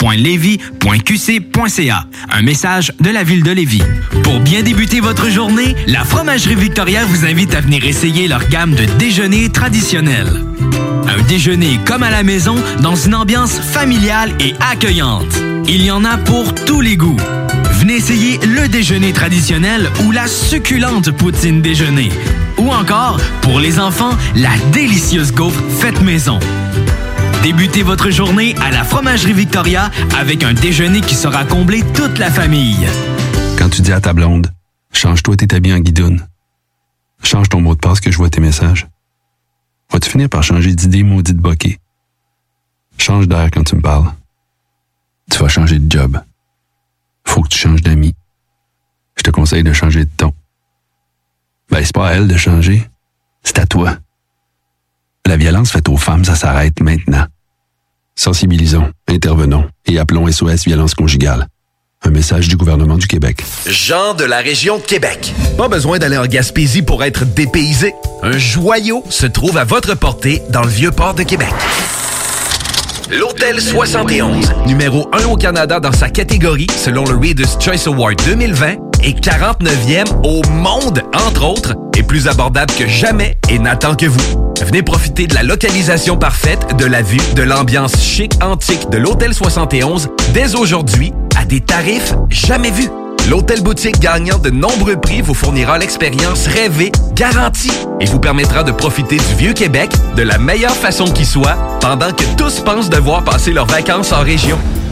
www.levy.qc.ca. Un message de la ville de Lévis. Pour bien débuter votre journée, la Fromagerie Victoria vous invite à venir essayer leur gamme de déjeuners traditionnels. Un déjeuner comme à la maison dans une ambiance familiale et accueillante. Il y en a pour tous les goûts. Venez essayer le déjeuner traditionnel ou la succulente poutine déjeuner. Ou encore, pour les enfants, la délicieuse gaufre faite maison. Débutez votre journée à la Fromagerie Victoria avec un déjeuner qui sera comblé toute la famille. Quand tu dis à ta blonde, change-toi tes habits en guidoune. Change ton mot de passe que je vois tes messages. Vas-tu finir par changer d'idée maudite bokeh? Change d'air quand tu me parles. Tu vas changer de job. Faut que tu changes d'amis. Je te conseille de changer de ton. Ben, c'est pas à elle de changer. C'est à toi. La violence faite aux femmes, ça s'arrête maintenant. Sensibilisons, intervenons et appelons SOS Violence Conjugale. Un message du gouvernement du Québec. Jean de la région de Québec. Pas besoin d'aller en Gaspésie pour être dépaysé. Un joyau se trouve à votre portée dans le vieux port de Québec. L'Hôtel 71, numéro 1 au Canada dans sa catégorie selon le Reader's Choice Award 2020 et 49e au monde, entre autres, est plus abordable que jamais et n'attend que vous. Venez profiter de la localisation parfaite, de la vue, de l'ambiance chic antique de l'Hôtel 71 dès aujourd'hui à des tarifs jamais vus. L'hôtel boutique gagnant de nombreux prix vous fournira l'expérience rêvée, garantie, et vous permettra de profiter du vieux Québec de la meilleure façon qui soit, pendant que tous pensent devoir passer leurs vacances en région.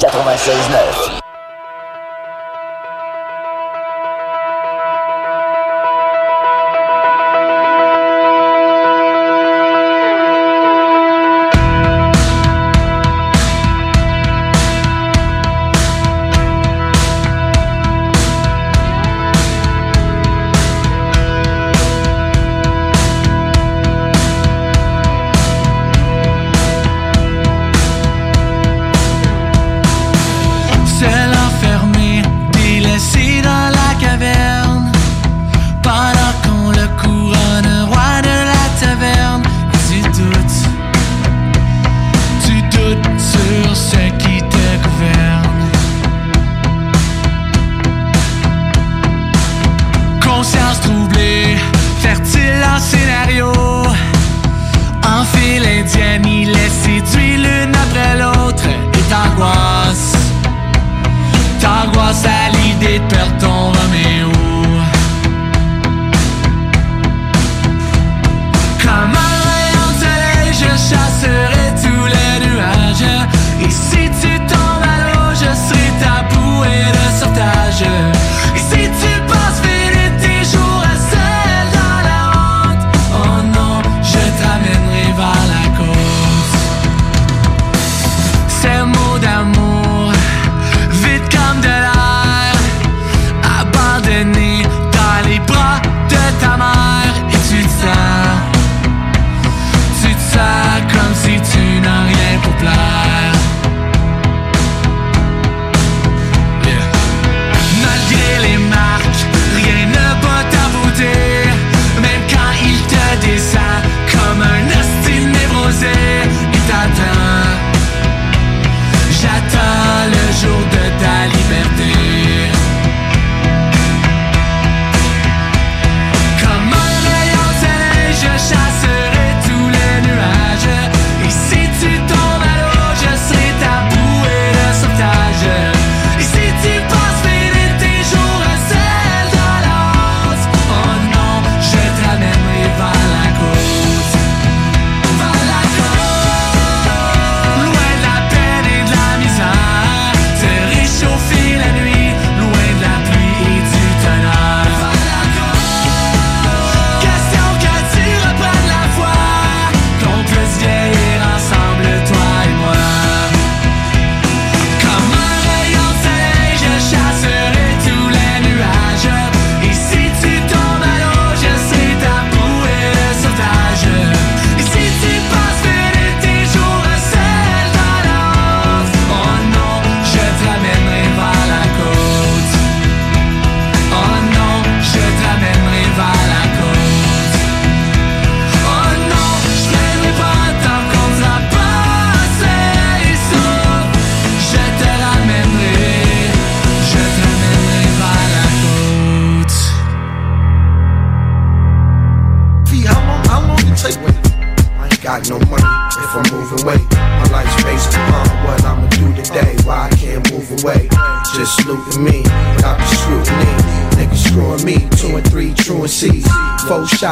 96.9.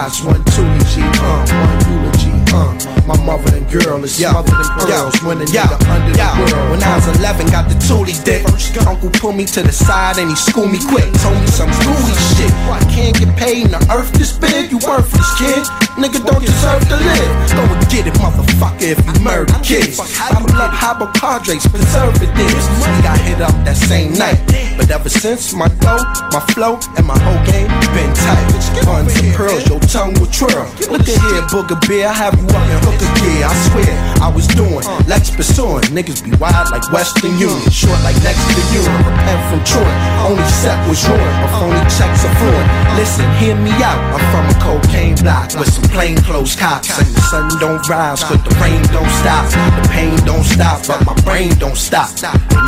shots, one two G, uh, one eulogy, uh. My mother and girl is smothered in pearls when a nigga under the world. When I was 11, got the toolie dick. Uncle pulled me to the side and he schooled me quick. Told me some gooey shit. I can't get paid in the earth this big. You worthless kid. Nigga don't deserve to live. Go and get it, motherfucker, if you murder kids. I love hypochondrites, preservatives. We got hit up that same night. But ever since, my dough, my flow, and my whole game been tight. Buns and pearls, your tongue will twirl. Look at here, booger beer, I have you up in hooker gear. I swear, I was doing Lex pursuing. Niggas be wild like Western Union, short like next to you. Repent from truant, only set was ruined. My phony checks are fluent. Listen, hear me out. I'm from a cocaine block with some plain clothes cops. And the sun don't rise, but the rain don't stop. The pain don't stop, but my brain don't stop.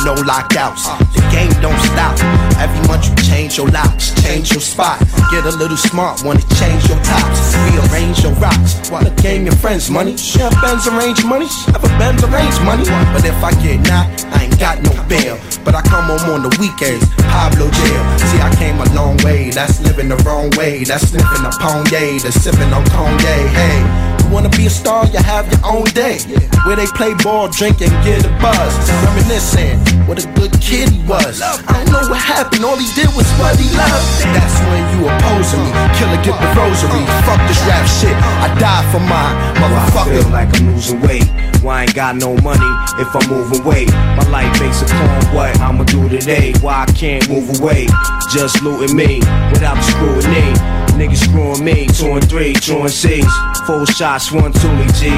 No lockouts, game don't stop. Every month you change your locks, change your spot. Get a little smart, wanna change your tops. Rearrange your rocks. While the game your friends money. Yeah, Benz arrange money. Have a Benz arrange money. But if I get knocked, I ain't got no bail. But I come home on the weekends, Pablo jail. See, I came a long way. That's living the wrong way. That's sniffing a Ponye, that's sipping on Cognac. Hey, you wanna be a star, you have your own day. Where they play ball, drink, and get a buzz. Reminiscing what a good kid he was. I don't know what happened, all he did was what he loved. That's when you opposing me. Killer, get the rosary. Fuck this rap shit. I die for mine, motherfucker. I feel like I'm losing weight. Why I ain't got no money if I'm moving weight? My life based upon what I'ma do today. Why I can't move away? Just looting me without the scrutiny. Niggas screwing me, two and three, and C's. Four shots, one toolie G,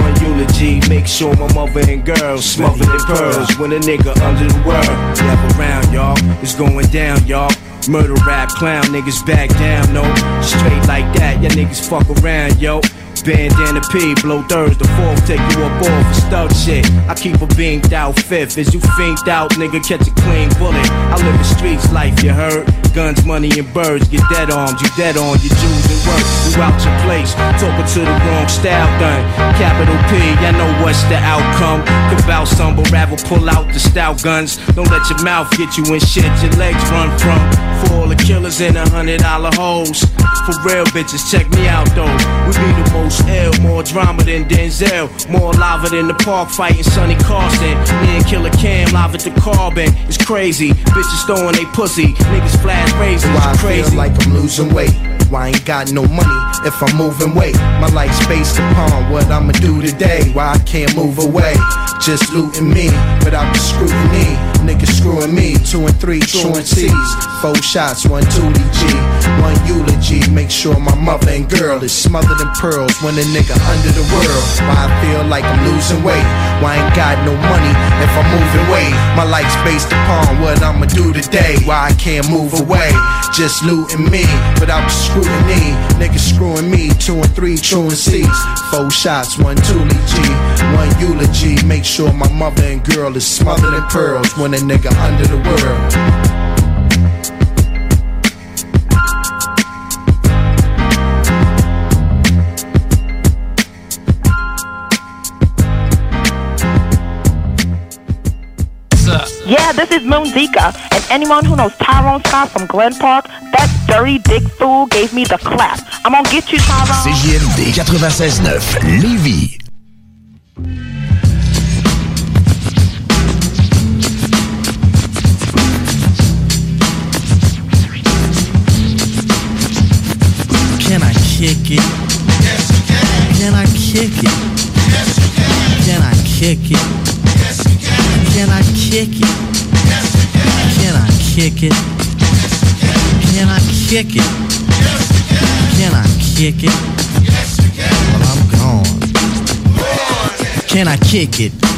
one eulogy. Make sure my mother and girls smothered in pearls. When a nigga under the world, never around y'all. It's going down, y'all. Murder rap clown, niggas back down, no. Straight like that, ya niggas fuck around, yo. Bandana P, blow thirds, the fourth, take you up off for stuck shit. I keep a beamed out fifth. As you fiend out, nigga, catch a clean bullet. I live the streets life, you heard? Guns, money, and birds, get dead arms, you dead on your jewels and work. You out your place, talking to the wrong style done. Capital P, I know what's the outcome. Could bout some, but rather pull out the stout guns. Don't let your mouth get you in shit your legs run from. For all the killers in a hundred dollar holes. For real bitches, check me out though. We be the most ill, more drama than Denzel. More lava than the park fighting Sonny Carson. Me and Killer Cam live at the Carbon. It's crazy. Bitches throwing they pussy. Niggas flash raisins. Why I crazy. feel like I'm losing weight. Why I ain't got no money if I'm moving weight. My life's based upon what I'ma do today. Why I can't move away. Just looting me without the scrutiny. Niggas screwing me. Two and three, truant C's. Four shots, one tootie G. One eulogy. Make sure my mother and girl is smothered in pearls when a nigga under the world. Why I feel like I'm losing weight. Why I ain't got no money if I'm moving weight. My life's based upon what I'ma do today. Why I can't move away. Just looting me without the scrutiny. Niggas screwing me. Two and three, truant C's. Four shots, one toolie G. One eulogy. Make sure my mother and girl is smothered in pearls when a nigga under the world. This is Moon Zika, and anyone who knows Tyrone Scott from Glen Park, that dirty dick fool gave me the clap. I'm gonna get you, Tyrone. CJMD 96.9 Lévis. Can I kick it? Yes, you can. Can I kick it? Yes, you can. Can I kick it? Yes, you can. Can I kick it? Kick it? Can I kick it? Can. I kick it? Well, I'm gone. Can I kick it?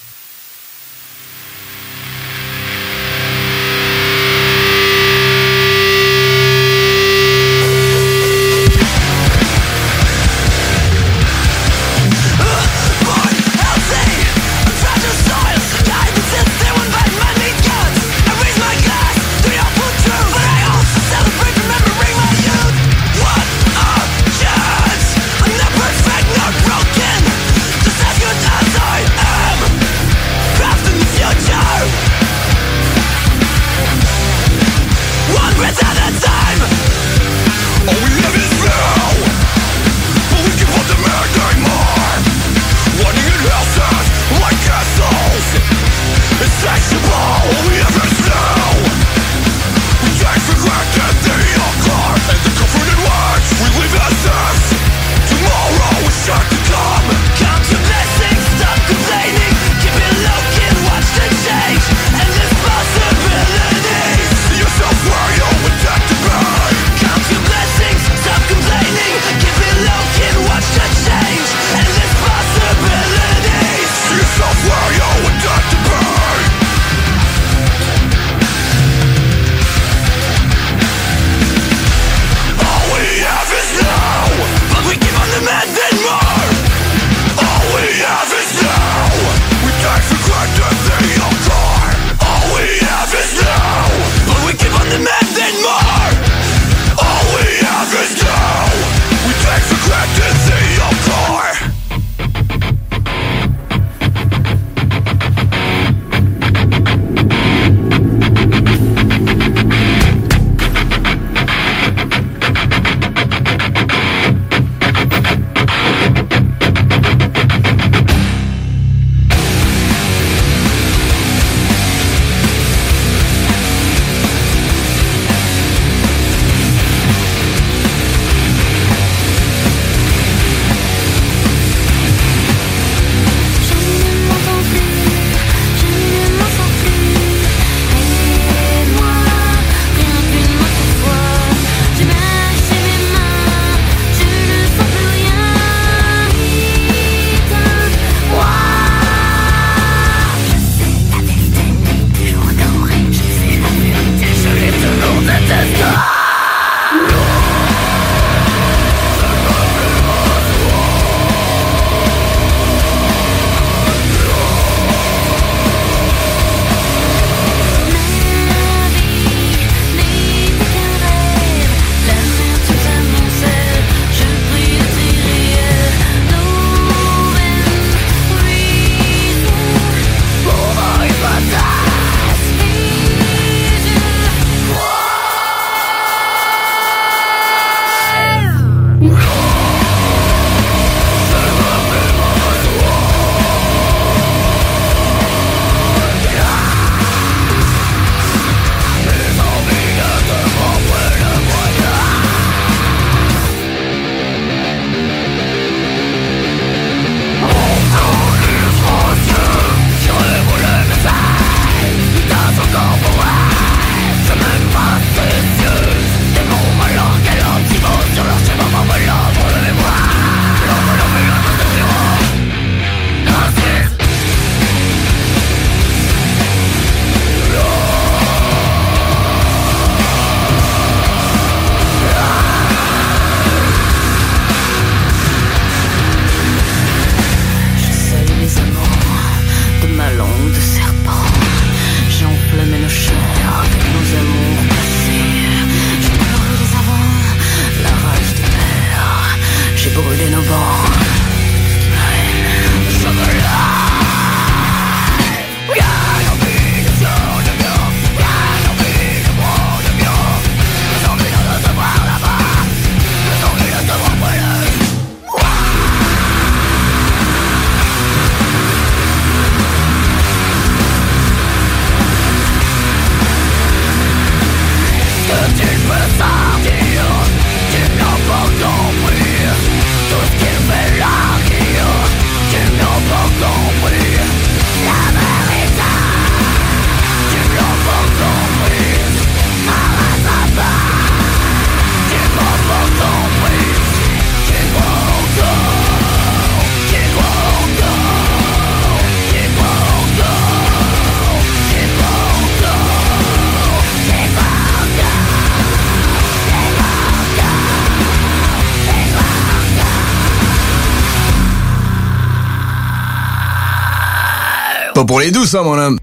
Pour les douces, hein, mon homme.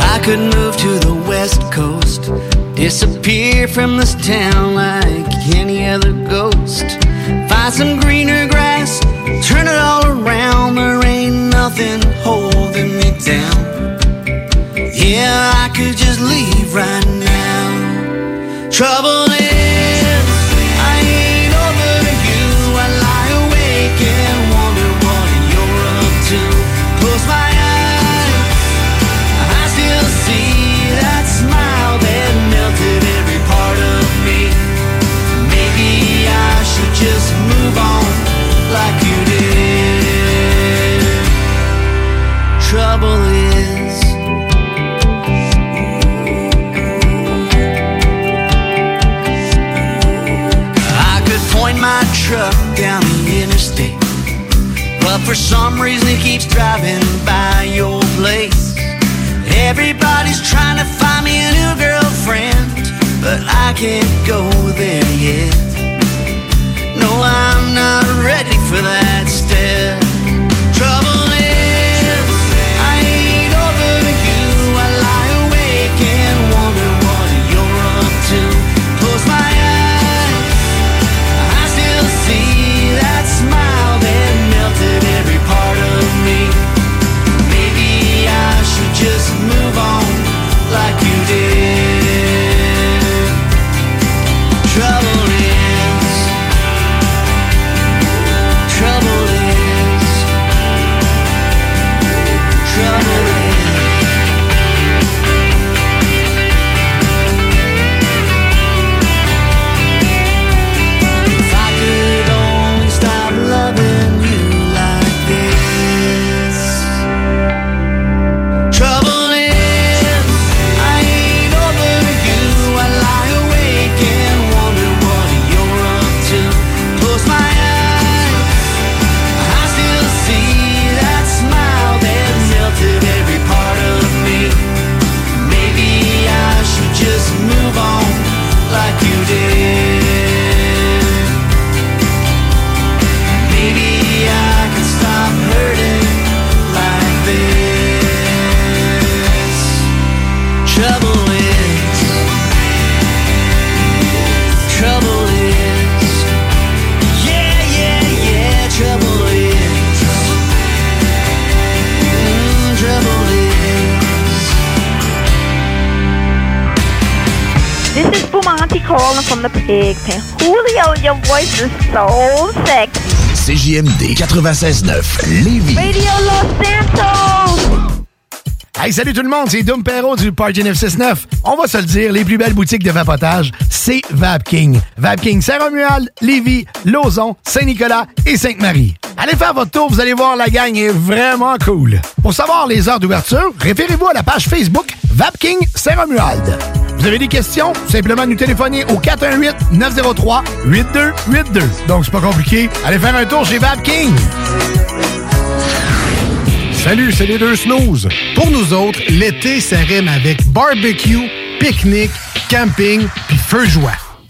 I could move to the west coast, disappear from this town for some reason he keeps driving by your place. Everybody's trying to find me a new girlfriend, but I can't go there yet. No, I'm not ready for that step. Pig pen. Julio, your voice is so sexy. CJMD 96.9 Lévis. Radio Los Santos! Hey, salut tout le monde, c'est Dom Perrault du Party 969. On va se le dire, les plus belles boutiques de vapotage, c'est Vapking. Vapking Saint-Romuald, Lévis, Lauson, Saint-Nicolas et Sainte-Marie. Allez faire votre tour, vous allez voir, la gang est vraiment cool. Pour savoir les heures d'ouverture, référez-vous à la page Facebook Vapking Saint-Romuald. Vous avez des questions? Simplement nous téléphoner au 418-903-8282. Donc, c'est pas compliqué. Allez faire un tour chez Vapking. Salut, c'est les deux snooze. Pour nous autres, l'été, ça avec barbecue, pique-nique, camping puis feu joie.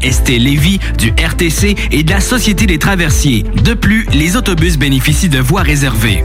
ST Lévis, du RTC et de la Société des traversiers. De plus, les autobus bénéficient de voies réservées.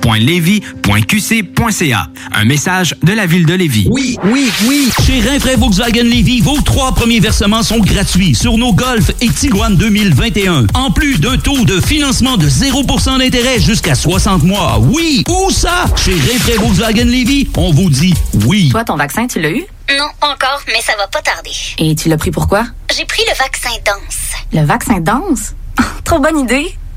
ville.levy.qc.ca. Un message de la ville de Lévis. Oui, oui, oui. Chez Rinfraie Volkswagen Lévis, vos trois premiers versements sont gratuits sur nos Golf et Tiguan 2021. En plus d'un taux de financement de 0% d'intérêt jusqu'à 60 mois. Oui, où ça? Chez Rinfraie Volkswagen Lévis, on vous dit oui. Toi, ton vaccin, tu l'as eu? Non, encore, mais ça va pas tarder. Et tu l'as pris pourquoi? J'ai pris le vaccin danse. Le vaccin danse? Trop bonne idée.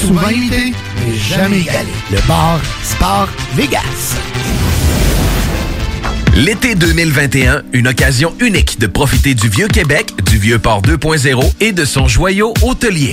Souvent imité, mais jamais égalé. Le bar Sport Vegas. L'été 2021, une occasion unique de profiter du Vieux Québec, du Vieux Port 2.0 et de son joyau hôtelier.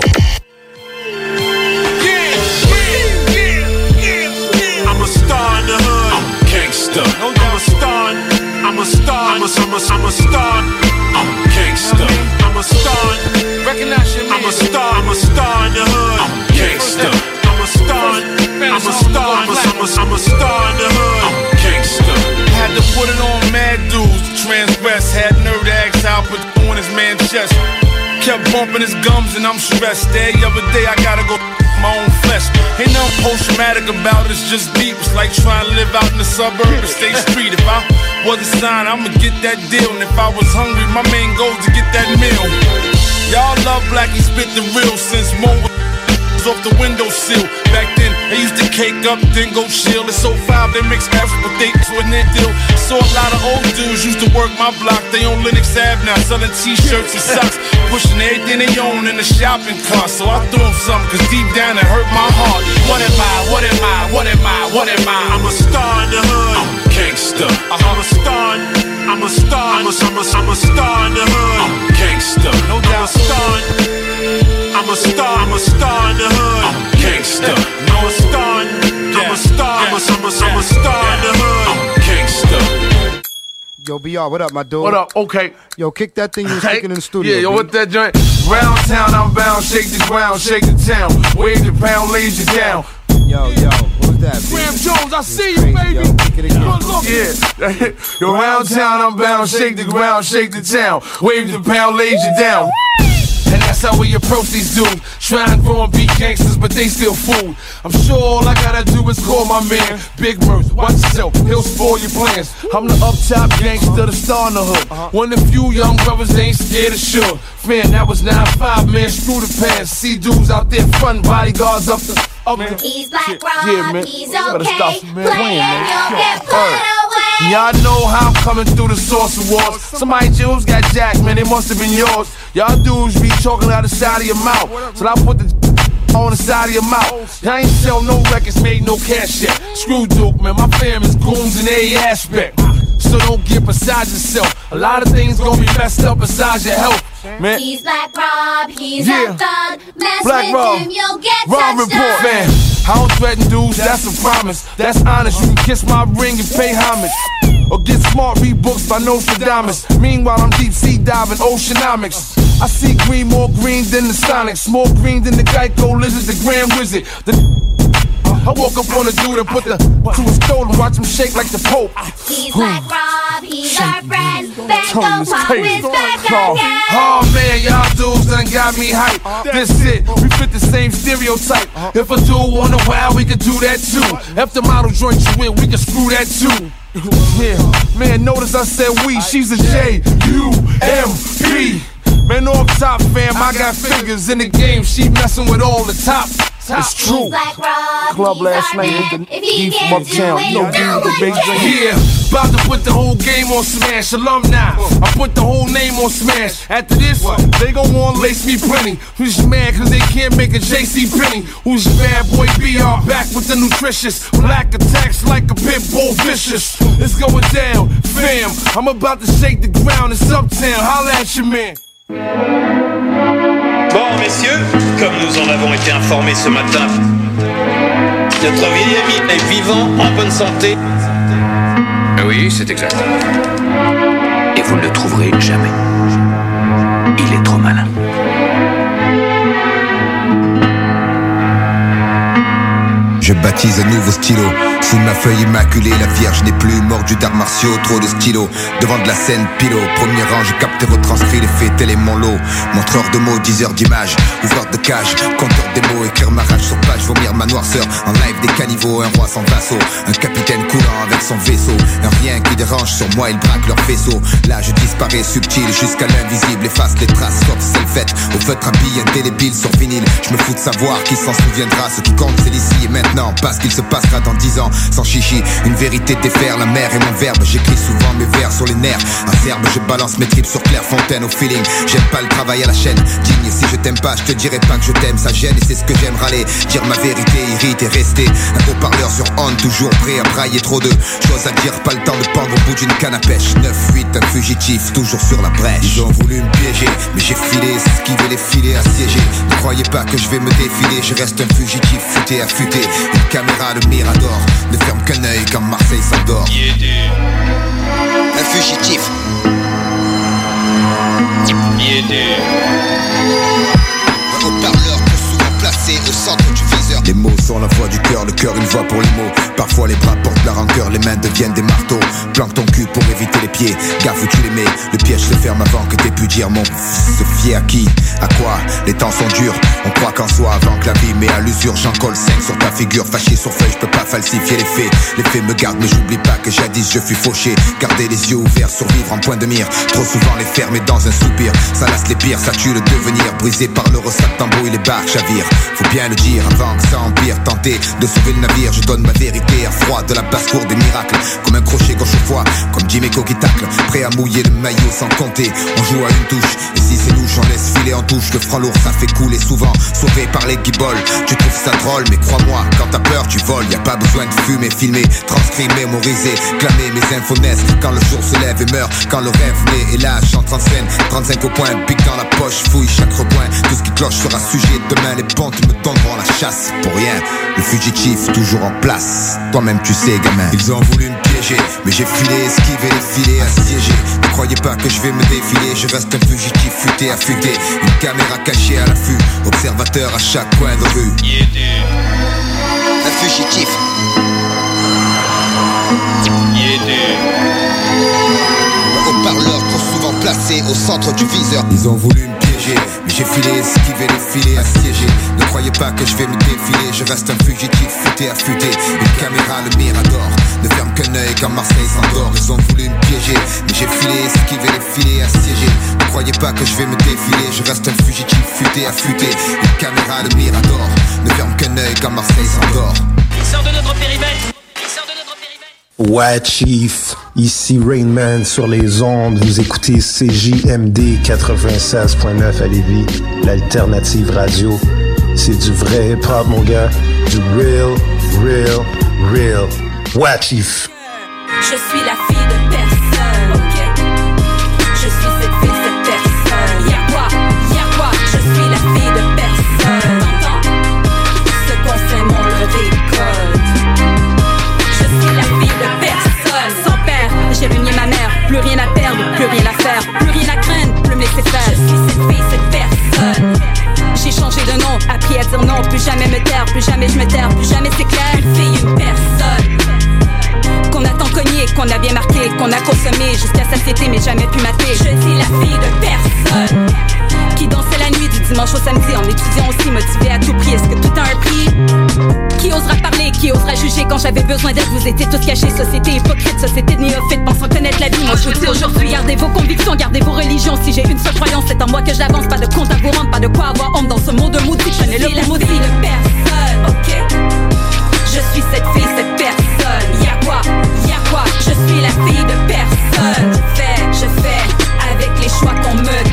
Gangsta. I'm a star. I'm a star. I'm a, I'm a, I'm a star. I'm a gangsta. I'm a star. Recognize your I'm a star. I'm a star in the hood. I'm a gangsta. I'm a star. I'm a star. I'm a, I'm a, I'm a star in the hood. I'm a gangsta. Had to put it on mad dudes transgress. Had nerve to ask how put on his man chest. Kept bumping his gums and I'm stressed. Every other day I gotta go my own flesh. Ain't nothing post-traumatic about it, it's just deep. It's like trying to live out in the suburb of State Street. If I wasn't signed, I'ma get that deal. And if I was hungry, my main goal to get that meal. Y'all love black, he spit the real since more was off the windowsill. Back then, they used to cake up, then go chill. It's so five, they mix F with they with their deal. Saw a lot of old dudes used to work my block. They on Linux Ave now, selling t-shirts and socks. Pushing everything they own in the shopping cart. So I threw them something, cause deep down it hurt my heart. What am I? What am I? What am I? What am I? I'm a star in the hood. I'm a gangsta. Uh-huh. I'm a star. I'm a star. I'm a, I'm a, I'm a star in the hood. I'm a gangsta. No doubt. I'm a star. I'm a star. I'm a star in the hood. I'm gangster. No, a star. I'm a star. I'm a, I'm a, I'm a star in the hood. I'm a gangster. Yo, BR, what up, my dude? What up? Okay. Yo, kick that thing you was kicking in the studio. Yeah, yo, what that joint? Round town, I'm bound. Shake the ground, shake the town. Wave the pound, lays you down. Yo, yo, Who's that? Baby? Graham Jones, I see you, baby. Yo, yeah. yo, round town, I'm bound. Shake the ground, shake the town. Wave the pound, lays you down. And that's how we approach these dudes. Try and grow and be gangsters, but they still fool. I'm sure all I gotta do is call my man Big Mirth. Watch yourself, he'll spoil your plans. I'm the up top gangster, the star in the hood. Uh-huh. One of the few young brothers that ain't scared of sure. Man, that was 9-5, man, screw the pants. See dudes out there frontin' bodyguards up the. Oh, Up the He's black Shit, Rob, yeah, man. he's You better okay. stop, man, Playing, man. you'll get put away. Y'all know how I'm coming through the source of wars. Somebody jewels got jacked, man, they must have been yours. Y'all dudes be talking out the side of your mouth. So I put the on the side of your mouth. I ain't sell no records, made no cash yet. Screw Duke, man, my fam is goons in every aspect. So don't get beside yourself. A lot of things gonna be messed up besides your health, man. He's black Rob, he's Yeah. a thug. Mess Black with Rob. him, you'll get Rob touched report, up. man. I don't threaten dudes, that's a promise. That's honest. You can kiss my ring and pay homage. Or get smart, read books by Nostradamus. Meanwhile, I'm deep sea diving, oceanomics. I see green more green than the Sonics, more green than the Geico lizard, the Grand Wizard. The I woke up on a dude and put the to his throat and watch him shake like the Pope. He's black Rob, he's our friend. The is pop is back Oh, again. oh man, y'all dudes done got me hype. This it, we fit the same stereotype. If a dude wanna wow, we could do that too. If the model joint you with, we can screw that too. Yeah, man, notice I said we, she's a J U M P. Man, off top fam, I got figures in the game. She messing with all the top. It's true. He's black Rob, Club last our night man. with the If he D from gets uptown. You know, you D know with the what big drink. Yeah, about to put the whole game on Smash. Alumni, I put the whole name on Smash. After this, they gon' want lace me printing. Who's mad cause they can't make a JC Penny? Who's your bad boy BR back with the nutritious? Black attacks like a pit bull vicious. It's going down, fam. I'm about to shake the ground. It's uptown. Holla at your man. Bon, messieurs, comme nous en avons été informés ce matin, notre vieil ami est vivant, en bonne santé. Oui, c'est exact. Et vous ne le trouverez jamais. Il est trop malin. Je baptise un nouveau stylo Sous ma feuille immaculée, la vierge n'est plus mordue d'arts martiaux. Trop de stylos, devant de la scène pilo. Premier rang, je capte et retranscris les faits, tel est mon lot. Montreur de mots, diseur d'images, ouvreur de cage Compteur des mots, écrire ma rage sur page Vomir ma noirceur, en live des caniveaux Un roi sans vassaux, un capitaine coulant avec son vaisseau. Un rien qui dérange sur moi, ils braquent leur faisceau. Là je disparais subtil jusqu'à l'invisible Efface les traces, sauf celles faites Au feutre habillé indélébile sur vinyle. Je me fous de savoir qui s'en souviendra. Ce qui compte c'est l'ici et maintenant Parce qu'il se passera dans dix ans Sans chichi, une vérité défaire La mer est mon verbe, j'écris souvent mes vers sur les nerfs. Acerbe, je balance mes tripes sur Clairefontaine au feeling. J'aime pas le travail à la chaîne. Digne, si je t'aime pas, je te dirai pas que je t'aime. Ça gêne et c'est ce que j'aime. Râler Dire ma vérité, irrite et rester. Un haut-parleur sur on, toujours prêt à brailler trop de choses à dire. Pas le temps de pendre au bout d'une canne à pêche. 9-8, un fugitif, toujours sur la brèche. Ils ont voulu me piéger, mais j'ai filé veut les filer assiégés. Ne croyez pas que je vais me défiler Je reste un fugitif, futé, affûté. Une caméra de Mirador Ne ferme qu'un œil quand Marseille s'endort Un fugitif Un haut-parleur peu souvent placé au centre du Les mots sont la voix du cœur, le cœur une voix pour les mots. Parfois les bras portent la rancœur, les mains deviennent des marteaux. Planque ton cul pour éviter les pieds, gaffe où tu les mets. Le piège se ferme avant que t'aies pu dire mon Se fier à qui? À quoi? Les temps sont durs, on croit qu'en soi avant que la vie met à l'usure J'en colle 5 sur ta figure, fâché sur feuille, je peux pas falsifier les faits. Les faits me gardent mais j'oublie pas que jadis je fus fauché. Garder les yeux ouverts, survivre en point de mire. Trop souvent les fermer dans un soupir. Ça lasse les pires, ça tue le devenir. Brisé par le ressac tambouille, les barques chavirent Faut bien le dire avant que empire Tenter de sauver le navire, je donne ma vérité À froid de la basse-cour des miracles. Comme un crochet gauche au foie, comme Jiméco qui tacle Prêt à mouiller le maillot sans compter. On joue à une touche, et si c'est louche on filer en touche Le franc lourd ça fait couler souvent. Sauvé par les guiboles, tu trouves ça drôle Mais crois-moi, quand t'as peur tu voles. Y a pas besoin de fumer, filmer, transcrire, mémoriser Clamer mes infos naissent quand le jour se lève et meurt Quand le rêve naît et là j'entre en scène. 35 au point, pique dans la poche, fouille chaque recoin. Tout ce qui cloche sera sujet demain. Les pontes me donneront la chasse Pour rien, le fugitif toujours en place. Toi-même tu sais gamin. Ils ont voulu me Mais j'ai filé, esquivé les assiégé. Ne croyez pas que je vais me défiler, je reste un fugitif futé, affûté. Une caméra cachée à l'affût, observateur à chaque coin de rue. Un fugitif. Haut-parleur trop souvent placé au centre du viseur. Ils ont voulu me piéger, j'ai filé, esquivé les filets, assiégé. Ne croyez pas que je vais me défiler, je reste un fugitif, futé, affûté. Une caméra, le mirador, ne ferme qu'un œil quand Marseille s'endort. Ils ont voulu me piéger, mais j'ai filé, esquivé les filets, assiégé. Ne croyez pas que je vais me défiler, je reste un fugitif, futé, affûté. Une caméra, le mirador, ne ferme qu'un œil quand Marseille s'endort. Il sort de notre périmètre. Ouais, Chief. Ici Rainman sur les ondes. Vous écoutez CJMD 96.9 à Lévis, l'alternative radio. C'est du vrai hip-hop, mon gars. Du real, real, real. Ouais, Chief. Je suis la j'ai ma mère. Plus rien à perdre, plus rien à faire. Plus rien à craindre, plus me laisser faire. Je suis cette fille, cette personne. J'ai changé de nom, appris à dire non. Plus jamais me taire, plus jamais je me taire. Plus jamais c'est clair. Une fille, une personne qu'on a tant cogné, qu'on a bien marqué, qu'on a consommé jusqu'à satiété mais jamais pu mater. Je suis la fille de personne qui dansait la nuit du dimanche au samedi en étudiant aussi motivé à tout prix. Est-ce que tout a un prix? Qui osera parler, qui osera juger quand j'avais besoin d'aide? Vous étiez tous cachés, société hypocrite, société de néophytes, pensant connaître la vie. Moi je vous dis aujourd'hui, gardez vos convictions, gardez vos religions. Si j'ai une seule croyance, c'est en moi que j'avance. Pas de compte à vous rendre, pas de quoi avoir honte dans ce monde maudit. Je le la maudit de personne, ok je suis cette fille, cette personne. Y'a quoi, je suis la fille de personne. Je fais, je fais avec les choix qu'on me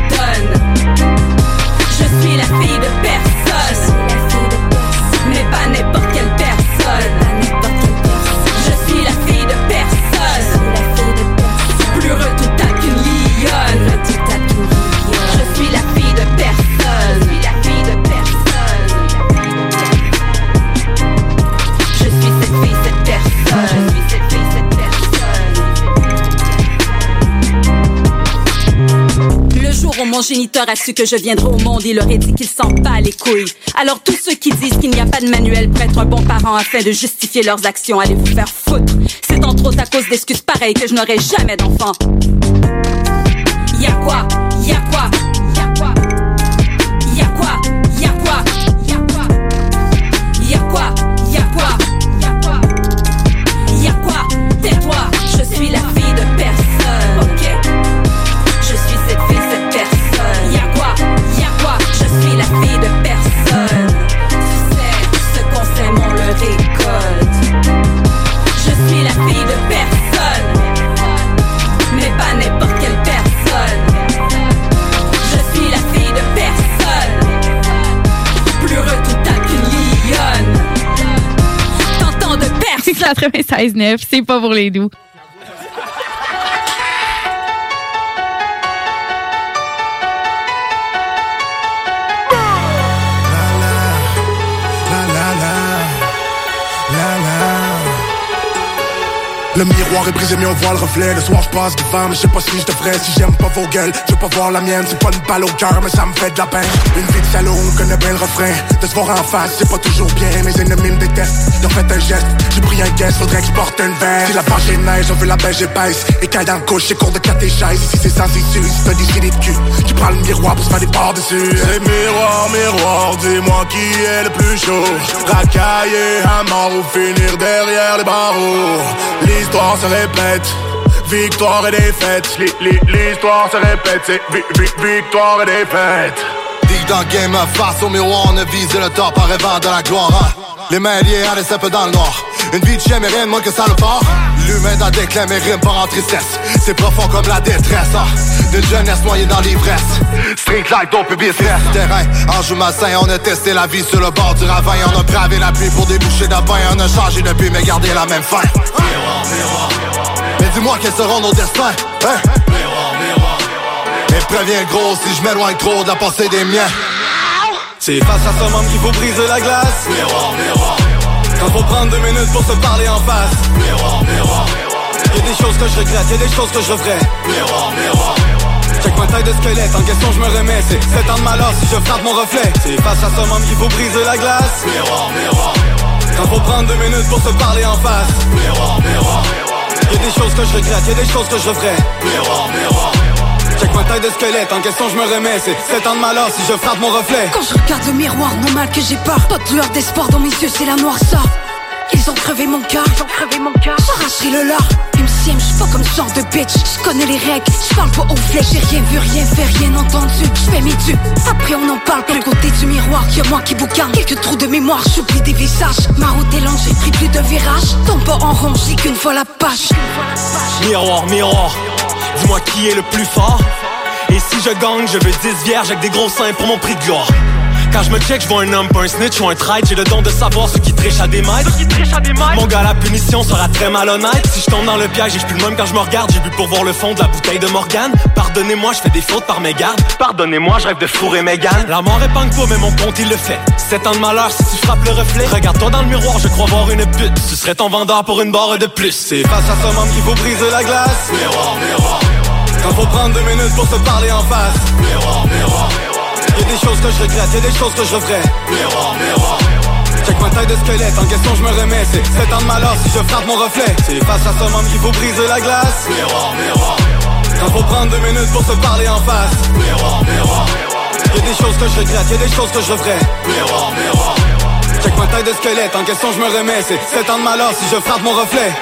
mon géniteur a su que je viendrais au monde, il aurait dit qu'il s'en bat les couilles. Alors tous ceux qui disent qu'il n'y a pas de manuel pour être un bon parent afin de justifier leurs actions, allez vous faire foutre. C'est entre autres à cause d'excuses pareilles que je n'aurai jamais d'enfant. Y'a quoi? Y'a quoi? 96.9, c'est pas pour les doux. Le miroir est brisé mais on voit le reflet. Le soir je passe devant mais je sais pas si je devrais. Si j'aime pas vos gueules, je veux pas voir la mienne. C'est pas une balle au cœur mais ça me fait de la peine. Une vie de salaud, on connaît bien le refrain. De se voir en face, c'est pas toujours bien. Mes ennemis me détestent, ils ont fait un geste J'ai pris un guess, faudrait que je porte une veste. Si la page est neige, on veut la beige épaisse. Et quand dans le couche, c'est cours de catéchèse Ici c'est sans issue, si t'as des de cul. Qui prend le miroir pour se faire des parts dessus. C'est miroir, miroir, dis-moi qui est le plus chaud. Racaillé à mort ou finir derrière les barreaux L'histoire se répète Victoire et défaite L'histoire se répète C'est vi- vi- victoire et défaite Dig dans le game, face au miroir, on a visé le top en rêvant de la gloire. Les mains liées à des peu dans le noir. Une vie de chien, mais rien moins que ça le part. L'humain dans déclin, mais rime pas en tristesse. C'est profond comme la détresse, hein. D'une jeunesse noyée dans l'ivresse. Street life, ton public stress. Terrain, enjeu malsain, on a testé la vie sur le bord du ravin. On a bravé la pluie pour déboucher de pain. On a changé de but, mais gardé la même fin. Mais dis-moi quels seront nos destins, hein? Et préviens gros si je m'éloigne trop de la pensée des miens. C'est face à ce monde qu'il faut briser la glace Miroir, miroir Quand faut prendre deux minutes pour se parler en face. Miroir, miroir Y'a des choses que je regrette, y'a des choses que je referais. Miroir, miroir. Check ma taille de squelette, en question je me remets. C'est 7 ans de malheur si je frappe mon reflet. C'est face à ce homme qu'il faut briser la glace. Miroir, faut prendre deux minutes pour se parler en face. Miroir, miroir Y'a des choses que je regrette, y'a des choses que je ferais Miroir, miroir Check ma taille de squelette, en question je me remets. C'est 7 ans de malheur si je frappe mon reflet. Quand je regarde le miroir, normal que j'ai peur. Pas de lueur d'espoir dans mes yeux, c'est la noirceur. Ils ont crevé mon cœur, ils ont crevé mon cœur. J'arracherai le leur. MCM, j'suis pas comme ce genre de bitch. J'connais les règles, j'parle pas au flèche J'ai rien vu, rien fait, rien entendu. J'fais mes dupes, après on en parle. Plus côté du miroir, y'a moi qui boucane Quelques trous de mémoire, j'oublie des visages. Ma route est lente, j'ai pris plus de virages. Tombe pas en rond, j'ai qu'une fois la page. Miroir, miroir, dis-moi qui est le plus fort. Et si je gagne, je veux 10 vierges avec des gros seins pour mon prix de gloire. Quand je me check, je vois un homme, pas un snitch ou un traître. J'ai le don de savoir ceux qui trichent à des maîtres. Mon gars, la punition sera très malhonnête. Si je tombe dans le piège et je plus le même quand je me regarde, j'ai bu pour voir le fond de la bouteille de Morgane. Pardonnez-moi, je fais des fautes par mes gardes. Pardonnez-moi, je rêve de fourrer Megan. La mort épargne pas, mais mon compte il le fait. 7 ans de malheur si tu frappes le reflet. Regarde-toi dans le miroir, je crois voir une pute. Ce serait ton vendeur pour une barre de plus. C'est Face à ce homme qu'il faut briser la glace Miroir, miroir Quand faut prendre deux minutes pour se parler en face. Miroir, miroir Y'a des choses que je regrette, y'a des choses que je referais Miroir, miroir Check ma taille de squelette, en question je me remets. C'est 7 ans de malheur si je frappe mon reflet. C'est face à ce homme qu'il faut briser la glace. Miroir, miroir Quand faut prendre deux minutes pour se parler en face. Miroir, miroir Y'a des choses que je regrette, y'a des choses que je referais Miroir, miroir Check ma taille de squelette, en question je me remets. C'est 7 ans de malheur si je frappe mon reflet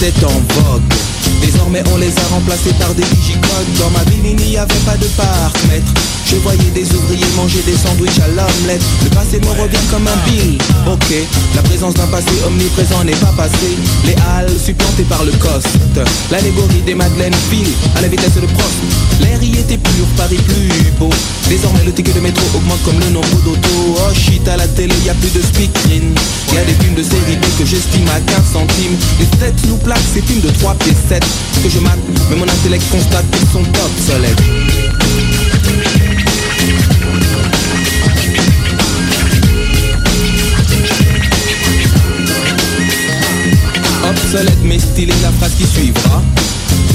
en vogue. Désormais, on les a remplacés par des digicodes. Dans ma ville, il n'y avait pas de parc-mètre. Je voyais des ouvriers manger des sandwichs à l'omelette. Le passé me revient comme un bill. Ok, la présence d'un passé omniprésent n'est pas passé. Les halles supplantées par le coste. L'allégorie des Madeleines file à la vitesse de Prost. L'air y était pur, Paris plus beau. Désormais, le ticket de métro augmente comme le nombre d'autos. Oh shit, à la télé, y a plus de speakerine. Y a des films de série B que j'estime à 15 centimes. Les têtes nous plaquent ces films de 3 pieds 7 que je mate, mais mon intellect constate qu'ils sont obsolètes. Obsolète mais stylé la phrase qui suivra.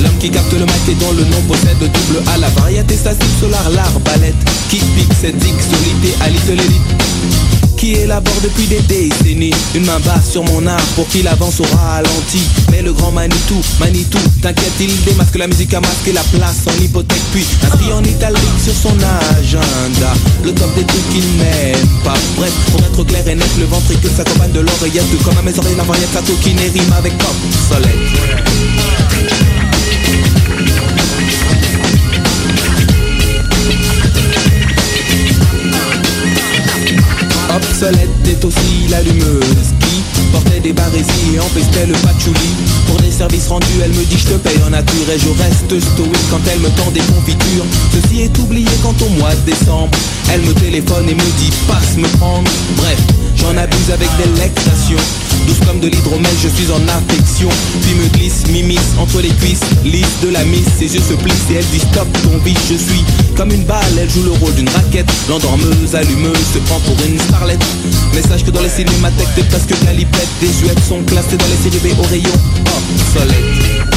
L'homme qui capte le mic et dont le nom possède double à la variété statique solar l'arbalète. Qui pique cette dick solité à little elite Qui élabore depuis des décennies. Une main basse sur mon art pour qu'il avance au ralenti. Mais le grand Manitou, Manitou, t'inquiète il démasque la musique a masqué la place en hypothèque. Puis inscrit en italique sur son agenda. Le top des trucs qu'il n'aime pas. Bref, pour être clair et net, le ventricule s'accompagne de l'oreillette. Comme à mes oreilles la variette, sa qui rime avec pop soleil Obsolète est aussi l'allumeuse qui portait des barésies et empestait le patchouli. Pour des services rendus, elle me dit je te paye en nature et je reste stoïque. Quand elle me tend des confitures Ceci est oublié quand au mois de décembre Elle me téléphone et me dit passe me prendre. Bref, j'en abuse avec délectation Douce comme de l'hydromel, je suis en affection. Puis me glisse, m'immisce entre les cuisses. Lisse de la miss, ses yeux se plissent et elle dit stop ton biche Je suis comme une balle, elle joue le rôle d'une raquette. L'endormeuse, allumeuse, se prend pour une starlette. Mais sache que dans les cinémathèques t'es presque galipette Des US sont classés dans les séries au rayon. Obsolète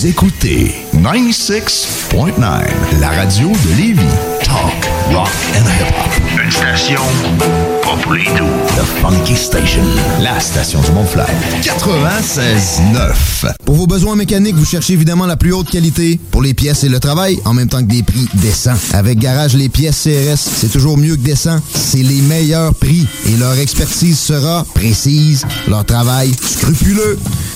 Vous écoutez 96.9, la radio de Lévis. Talk, rock and hip-hop. Une station pas les doux. The Funky Station, la station du Mont-Fly. 96.9. Pour vos besoins mécaniques, vous cherchez évidemment la plus haute qualité pour les pièces et le travail, en même temps que des prix décents. Avec Garage Les Pièces CRS, c'est toujours mieux que décent. C'est les meilleurs prix et leur expertise sera précise, leur travail scrupuleux.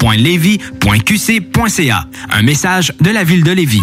ville.levy.qc.ca. Un message de la ville de Lévis.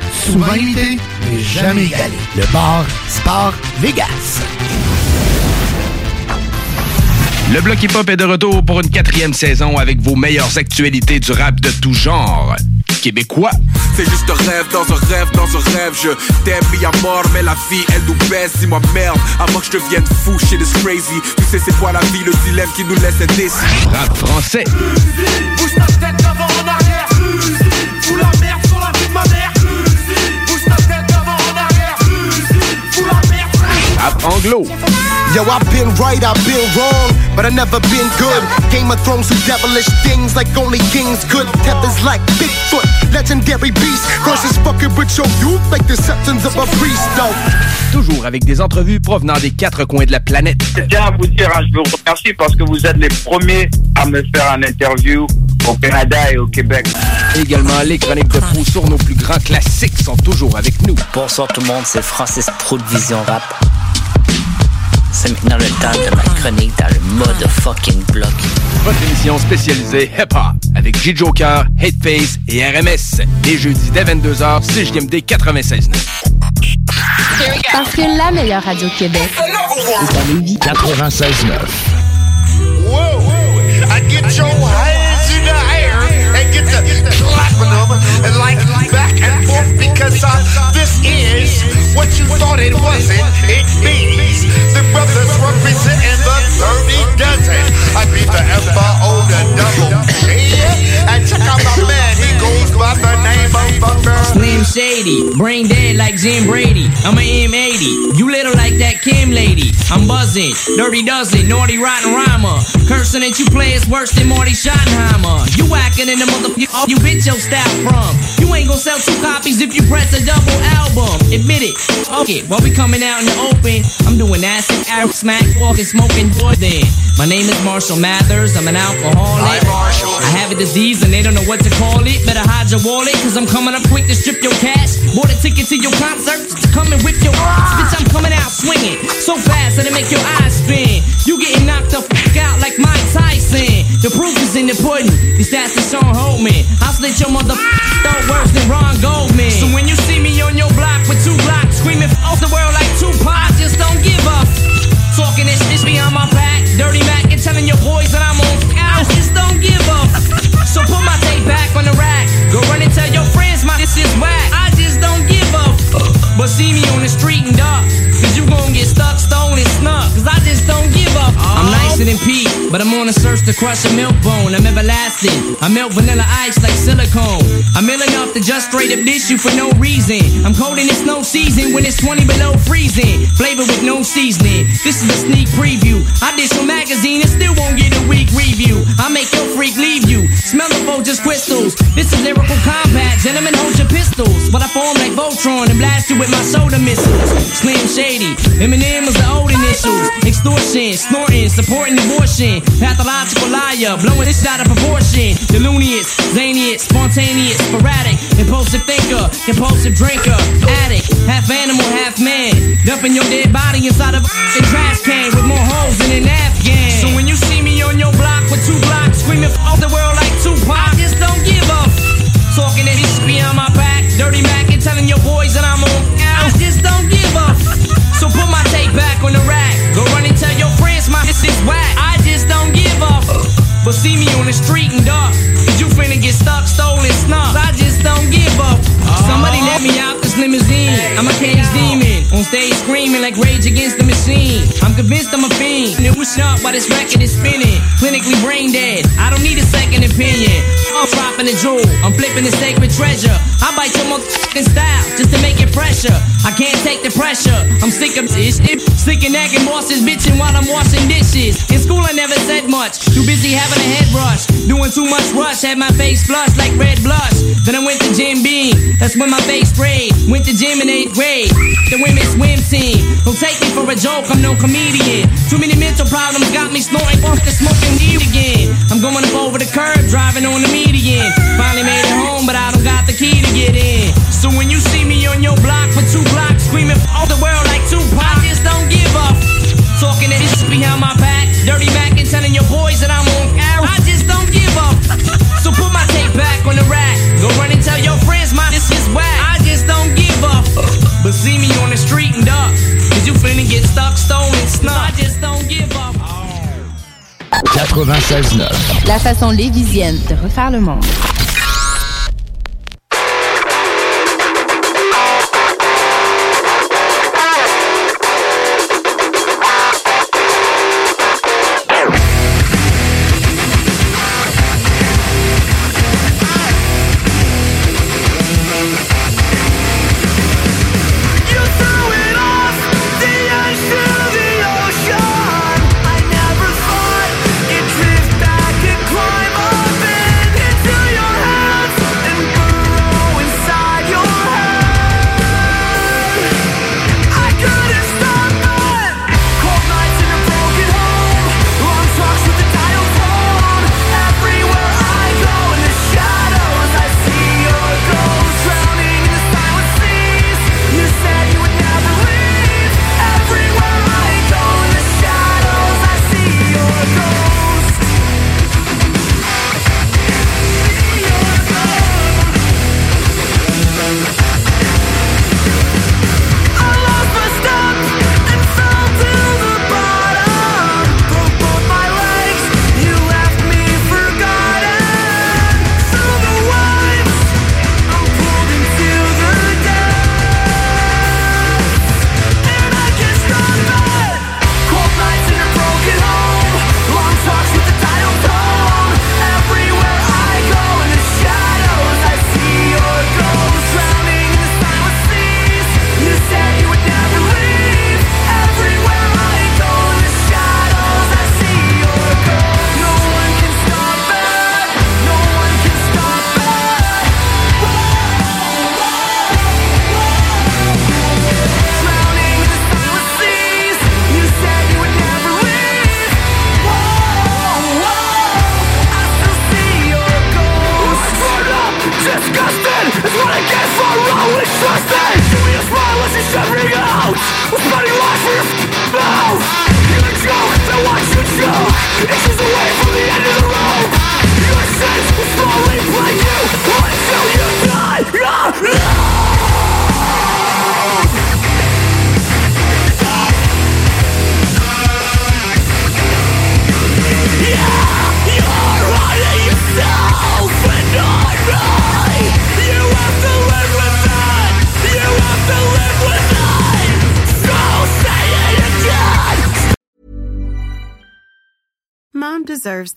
Souvent imité, mais jamais égalé. Le bar Sport Vegas. Le Bloc Hip Hop est de retour pour une quatrième saison avec vos meilleures actualités du rap de tout genre. Québécois. C'est juste un rêve dans un rêve dans un rêve Je t'aime mis à mort mais la vie elle nous baisse Dis-moi merde avant que je devienne fou shit is crazy Tu sais c'est quoi la vie le dilemme qui nous laisse indécis Rap français. Bouge ta tête d'avant en arrière Fous la merde Rap anglo. Yo, I've been right, I've been wrong, but I never been good. Game of Thrones do devilish things like only kings could. Tethers like Bigfoot, legendary beast. Crosses fucking with your youth like the septons of a priest, though. Toujours avec des entrevues provenant des quatre coins de la planète. Je tiens à vous dire, hein, je vous remercie parce que vous êtes les premiers à me faire un interview au Canada et au Québec. Également, les chroniques de Fou sur nos plus grands classiques sont toujours avec nous. Bonsoir tout le monde, c'est Francis Pro de Vision Rap. C'est maintenant le temps de ma chronique dans le mode fucking block. Votre émission spécialisée hip-hop avec J-Joker, Hateface et RMS. Les jeudis dès 22h, CJMD 96.9. Parce que la meilleure radio de Québec est à Lévis. 96.9. Whoa, whoa. I get your hands in the air and get to clapping them and like back and forth because uh, this is what you thought it wasn't. It means the brothers representing the 30 dozen. I beat the F-O, the double G. And check out my man, he goes by the name of Thunder. Slim Shady, brain dead like Jim Brady. I'm a M80, you little like that Kim lady. I'm buzzing, dirty dozen, naughty rotten rhymer. Cursing that you play is worse than Marty Schottenheimer. You whacking in the motherfucker you bitch your style from. You ain't gonna sell two copies if you press a double album. Admit it. Okay, while we coming out in the open, I'm doing acid, Arab smack, walking, smoking, boy then. My name is Marshall Mathers, I'm an alcoholic. I have a disease and they don't know what to call it. Better hide your wallet, cause I'm coming up quick to strip your cash. Bought a ticket to your concert to come and whip your ass. Bitch, I'm coming out swinging so fast that it make your eyes spin. You getting knocked the fuck out like Mike Tyson. The proof is in the pudding. These stats are Sean Holman. I'll slit your mother throat than Ron Goldman. So when you see me on your block with two blocks, screaming off the world like just don't give up. Talking this shit behind my back, dirty Mac, and telling your boys that I'm on. Just don't give up. So put my tape back on the rack. Go run and tell your friends my this is whack. I just don't give up. But see me on the street and dark. Cause you gon' get stuck, snuck. Cause I just don't give up. I'm nicer than Pete, but I'm on a search to crush a milk bone. I'm everlasting. I melt vanilla ice like silicone. I'm ill enough to just straight up dish you for no reason. I'm cold in it's no season when it's 20 below freezing. Flavor with no seasoning. This is a sneak preview. I dish your magazine and still won't get a week review. I make your freak leave you. Smell the Folgers crystals. This is lyrical combat. Gentlemen, hold your pistols. But I form like Voltron and blast you with my soda missiles. Slim Shady. Eminem was the old initials. Extortion, snorting, supporting abortion. Pathological liar, blowing this out of proportion. Looniest, zaniest, spontaneous, sporadic, impulsive thinker, compulsive drinker, addict, half animal, half man. Dumping your dead body inside of a trash can with more holes than an Afghan. So when you see me on your block with two blocks, screaming off the world like Tupac, I just don't give up. Talking that shit behind my back, dirty Mac, But see me on the street and dark. You finna get stuck, stolen, snuck. I just don't give up. Somebody let me out this limousine. I'm a cage demon. On stage screaming like Rage Against the Machine. I'm convinced I'm a fiend. And it was sharp while this record is spinning. Clinically brain dead. I don't need a second opinion. I'm dropping the jewel. I'm flipping the sacred treasure. I bite your motherfucking style just to make it pressure. I can't take the pressure. I'm sick of this. Sick of nagging bosses bitching while I'm washing dishes. In school I never said much. Too busy having a head rush. Doing too much rush. Had my face flushed like red blush. Then I went to Jim Beam. That's when my face sprayed. Went to gym in eighth grade. The women's swim team. Don't take me for a joke. I'm no comedian. Too many mental problems got me snorting off the smoking weed again. I'm going up over the curb, driving on the median. Finally made it home, but I don't got the key to get in. So when you see me on your block for two blocks, screaming off the world like Tupac, I just don't give up. Talking that shit behind my back, dirty back, and telling your boys that I'm on air. I just don't give up. So put my tape back on the rack. But see me on the street and duck. Cause you finna get stuck, stolen, snuck. I just don't give up. 96.9. La façon lévisienne de refaire le monde.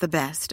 The best,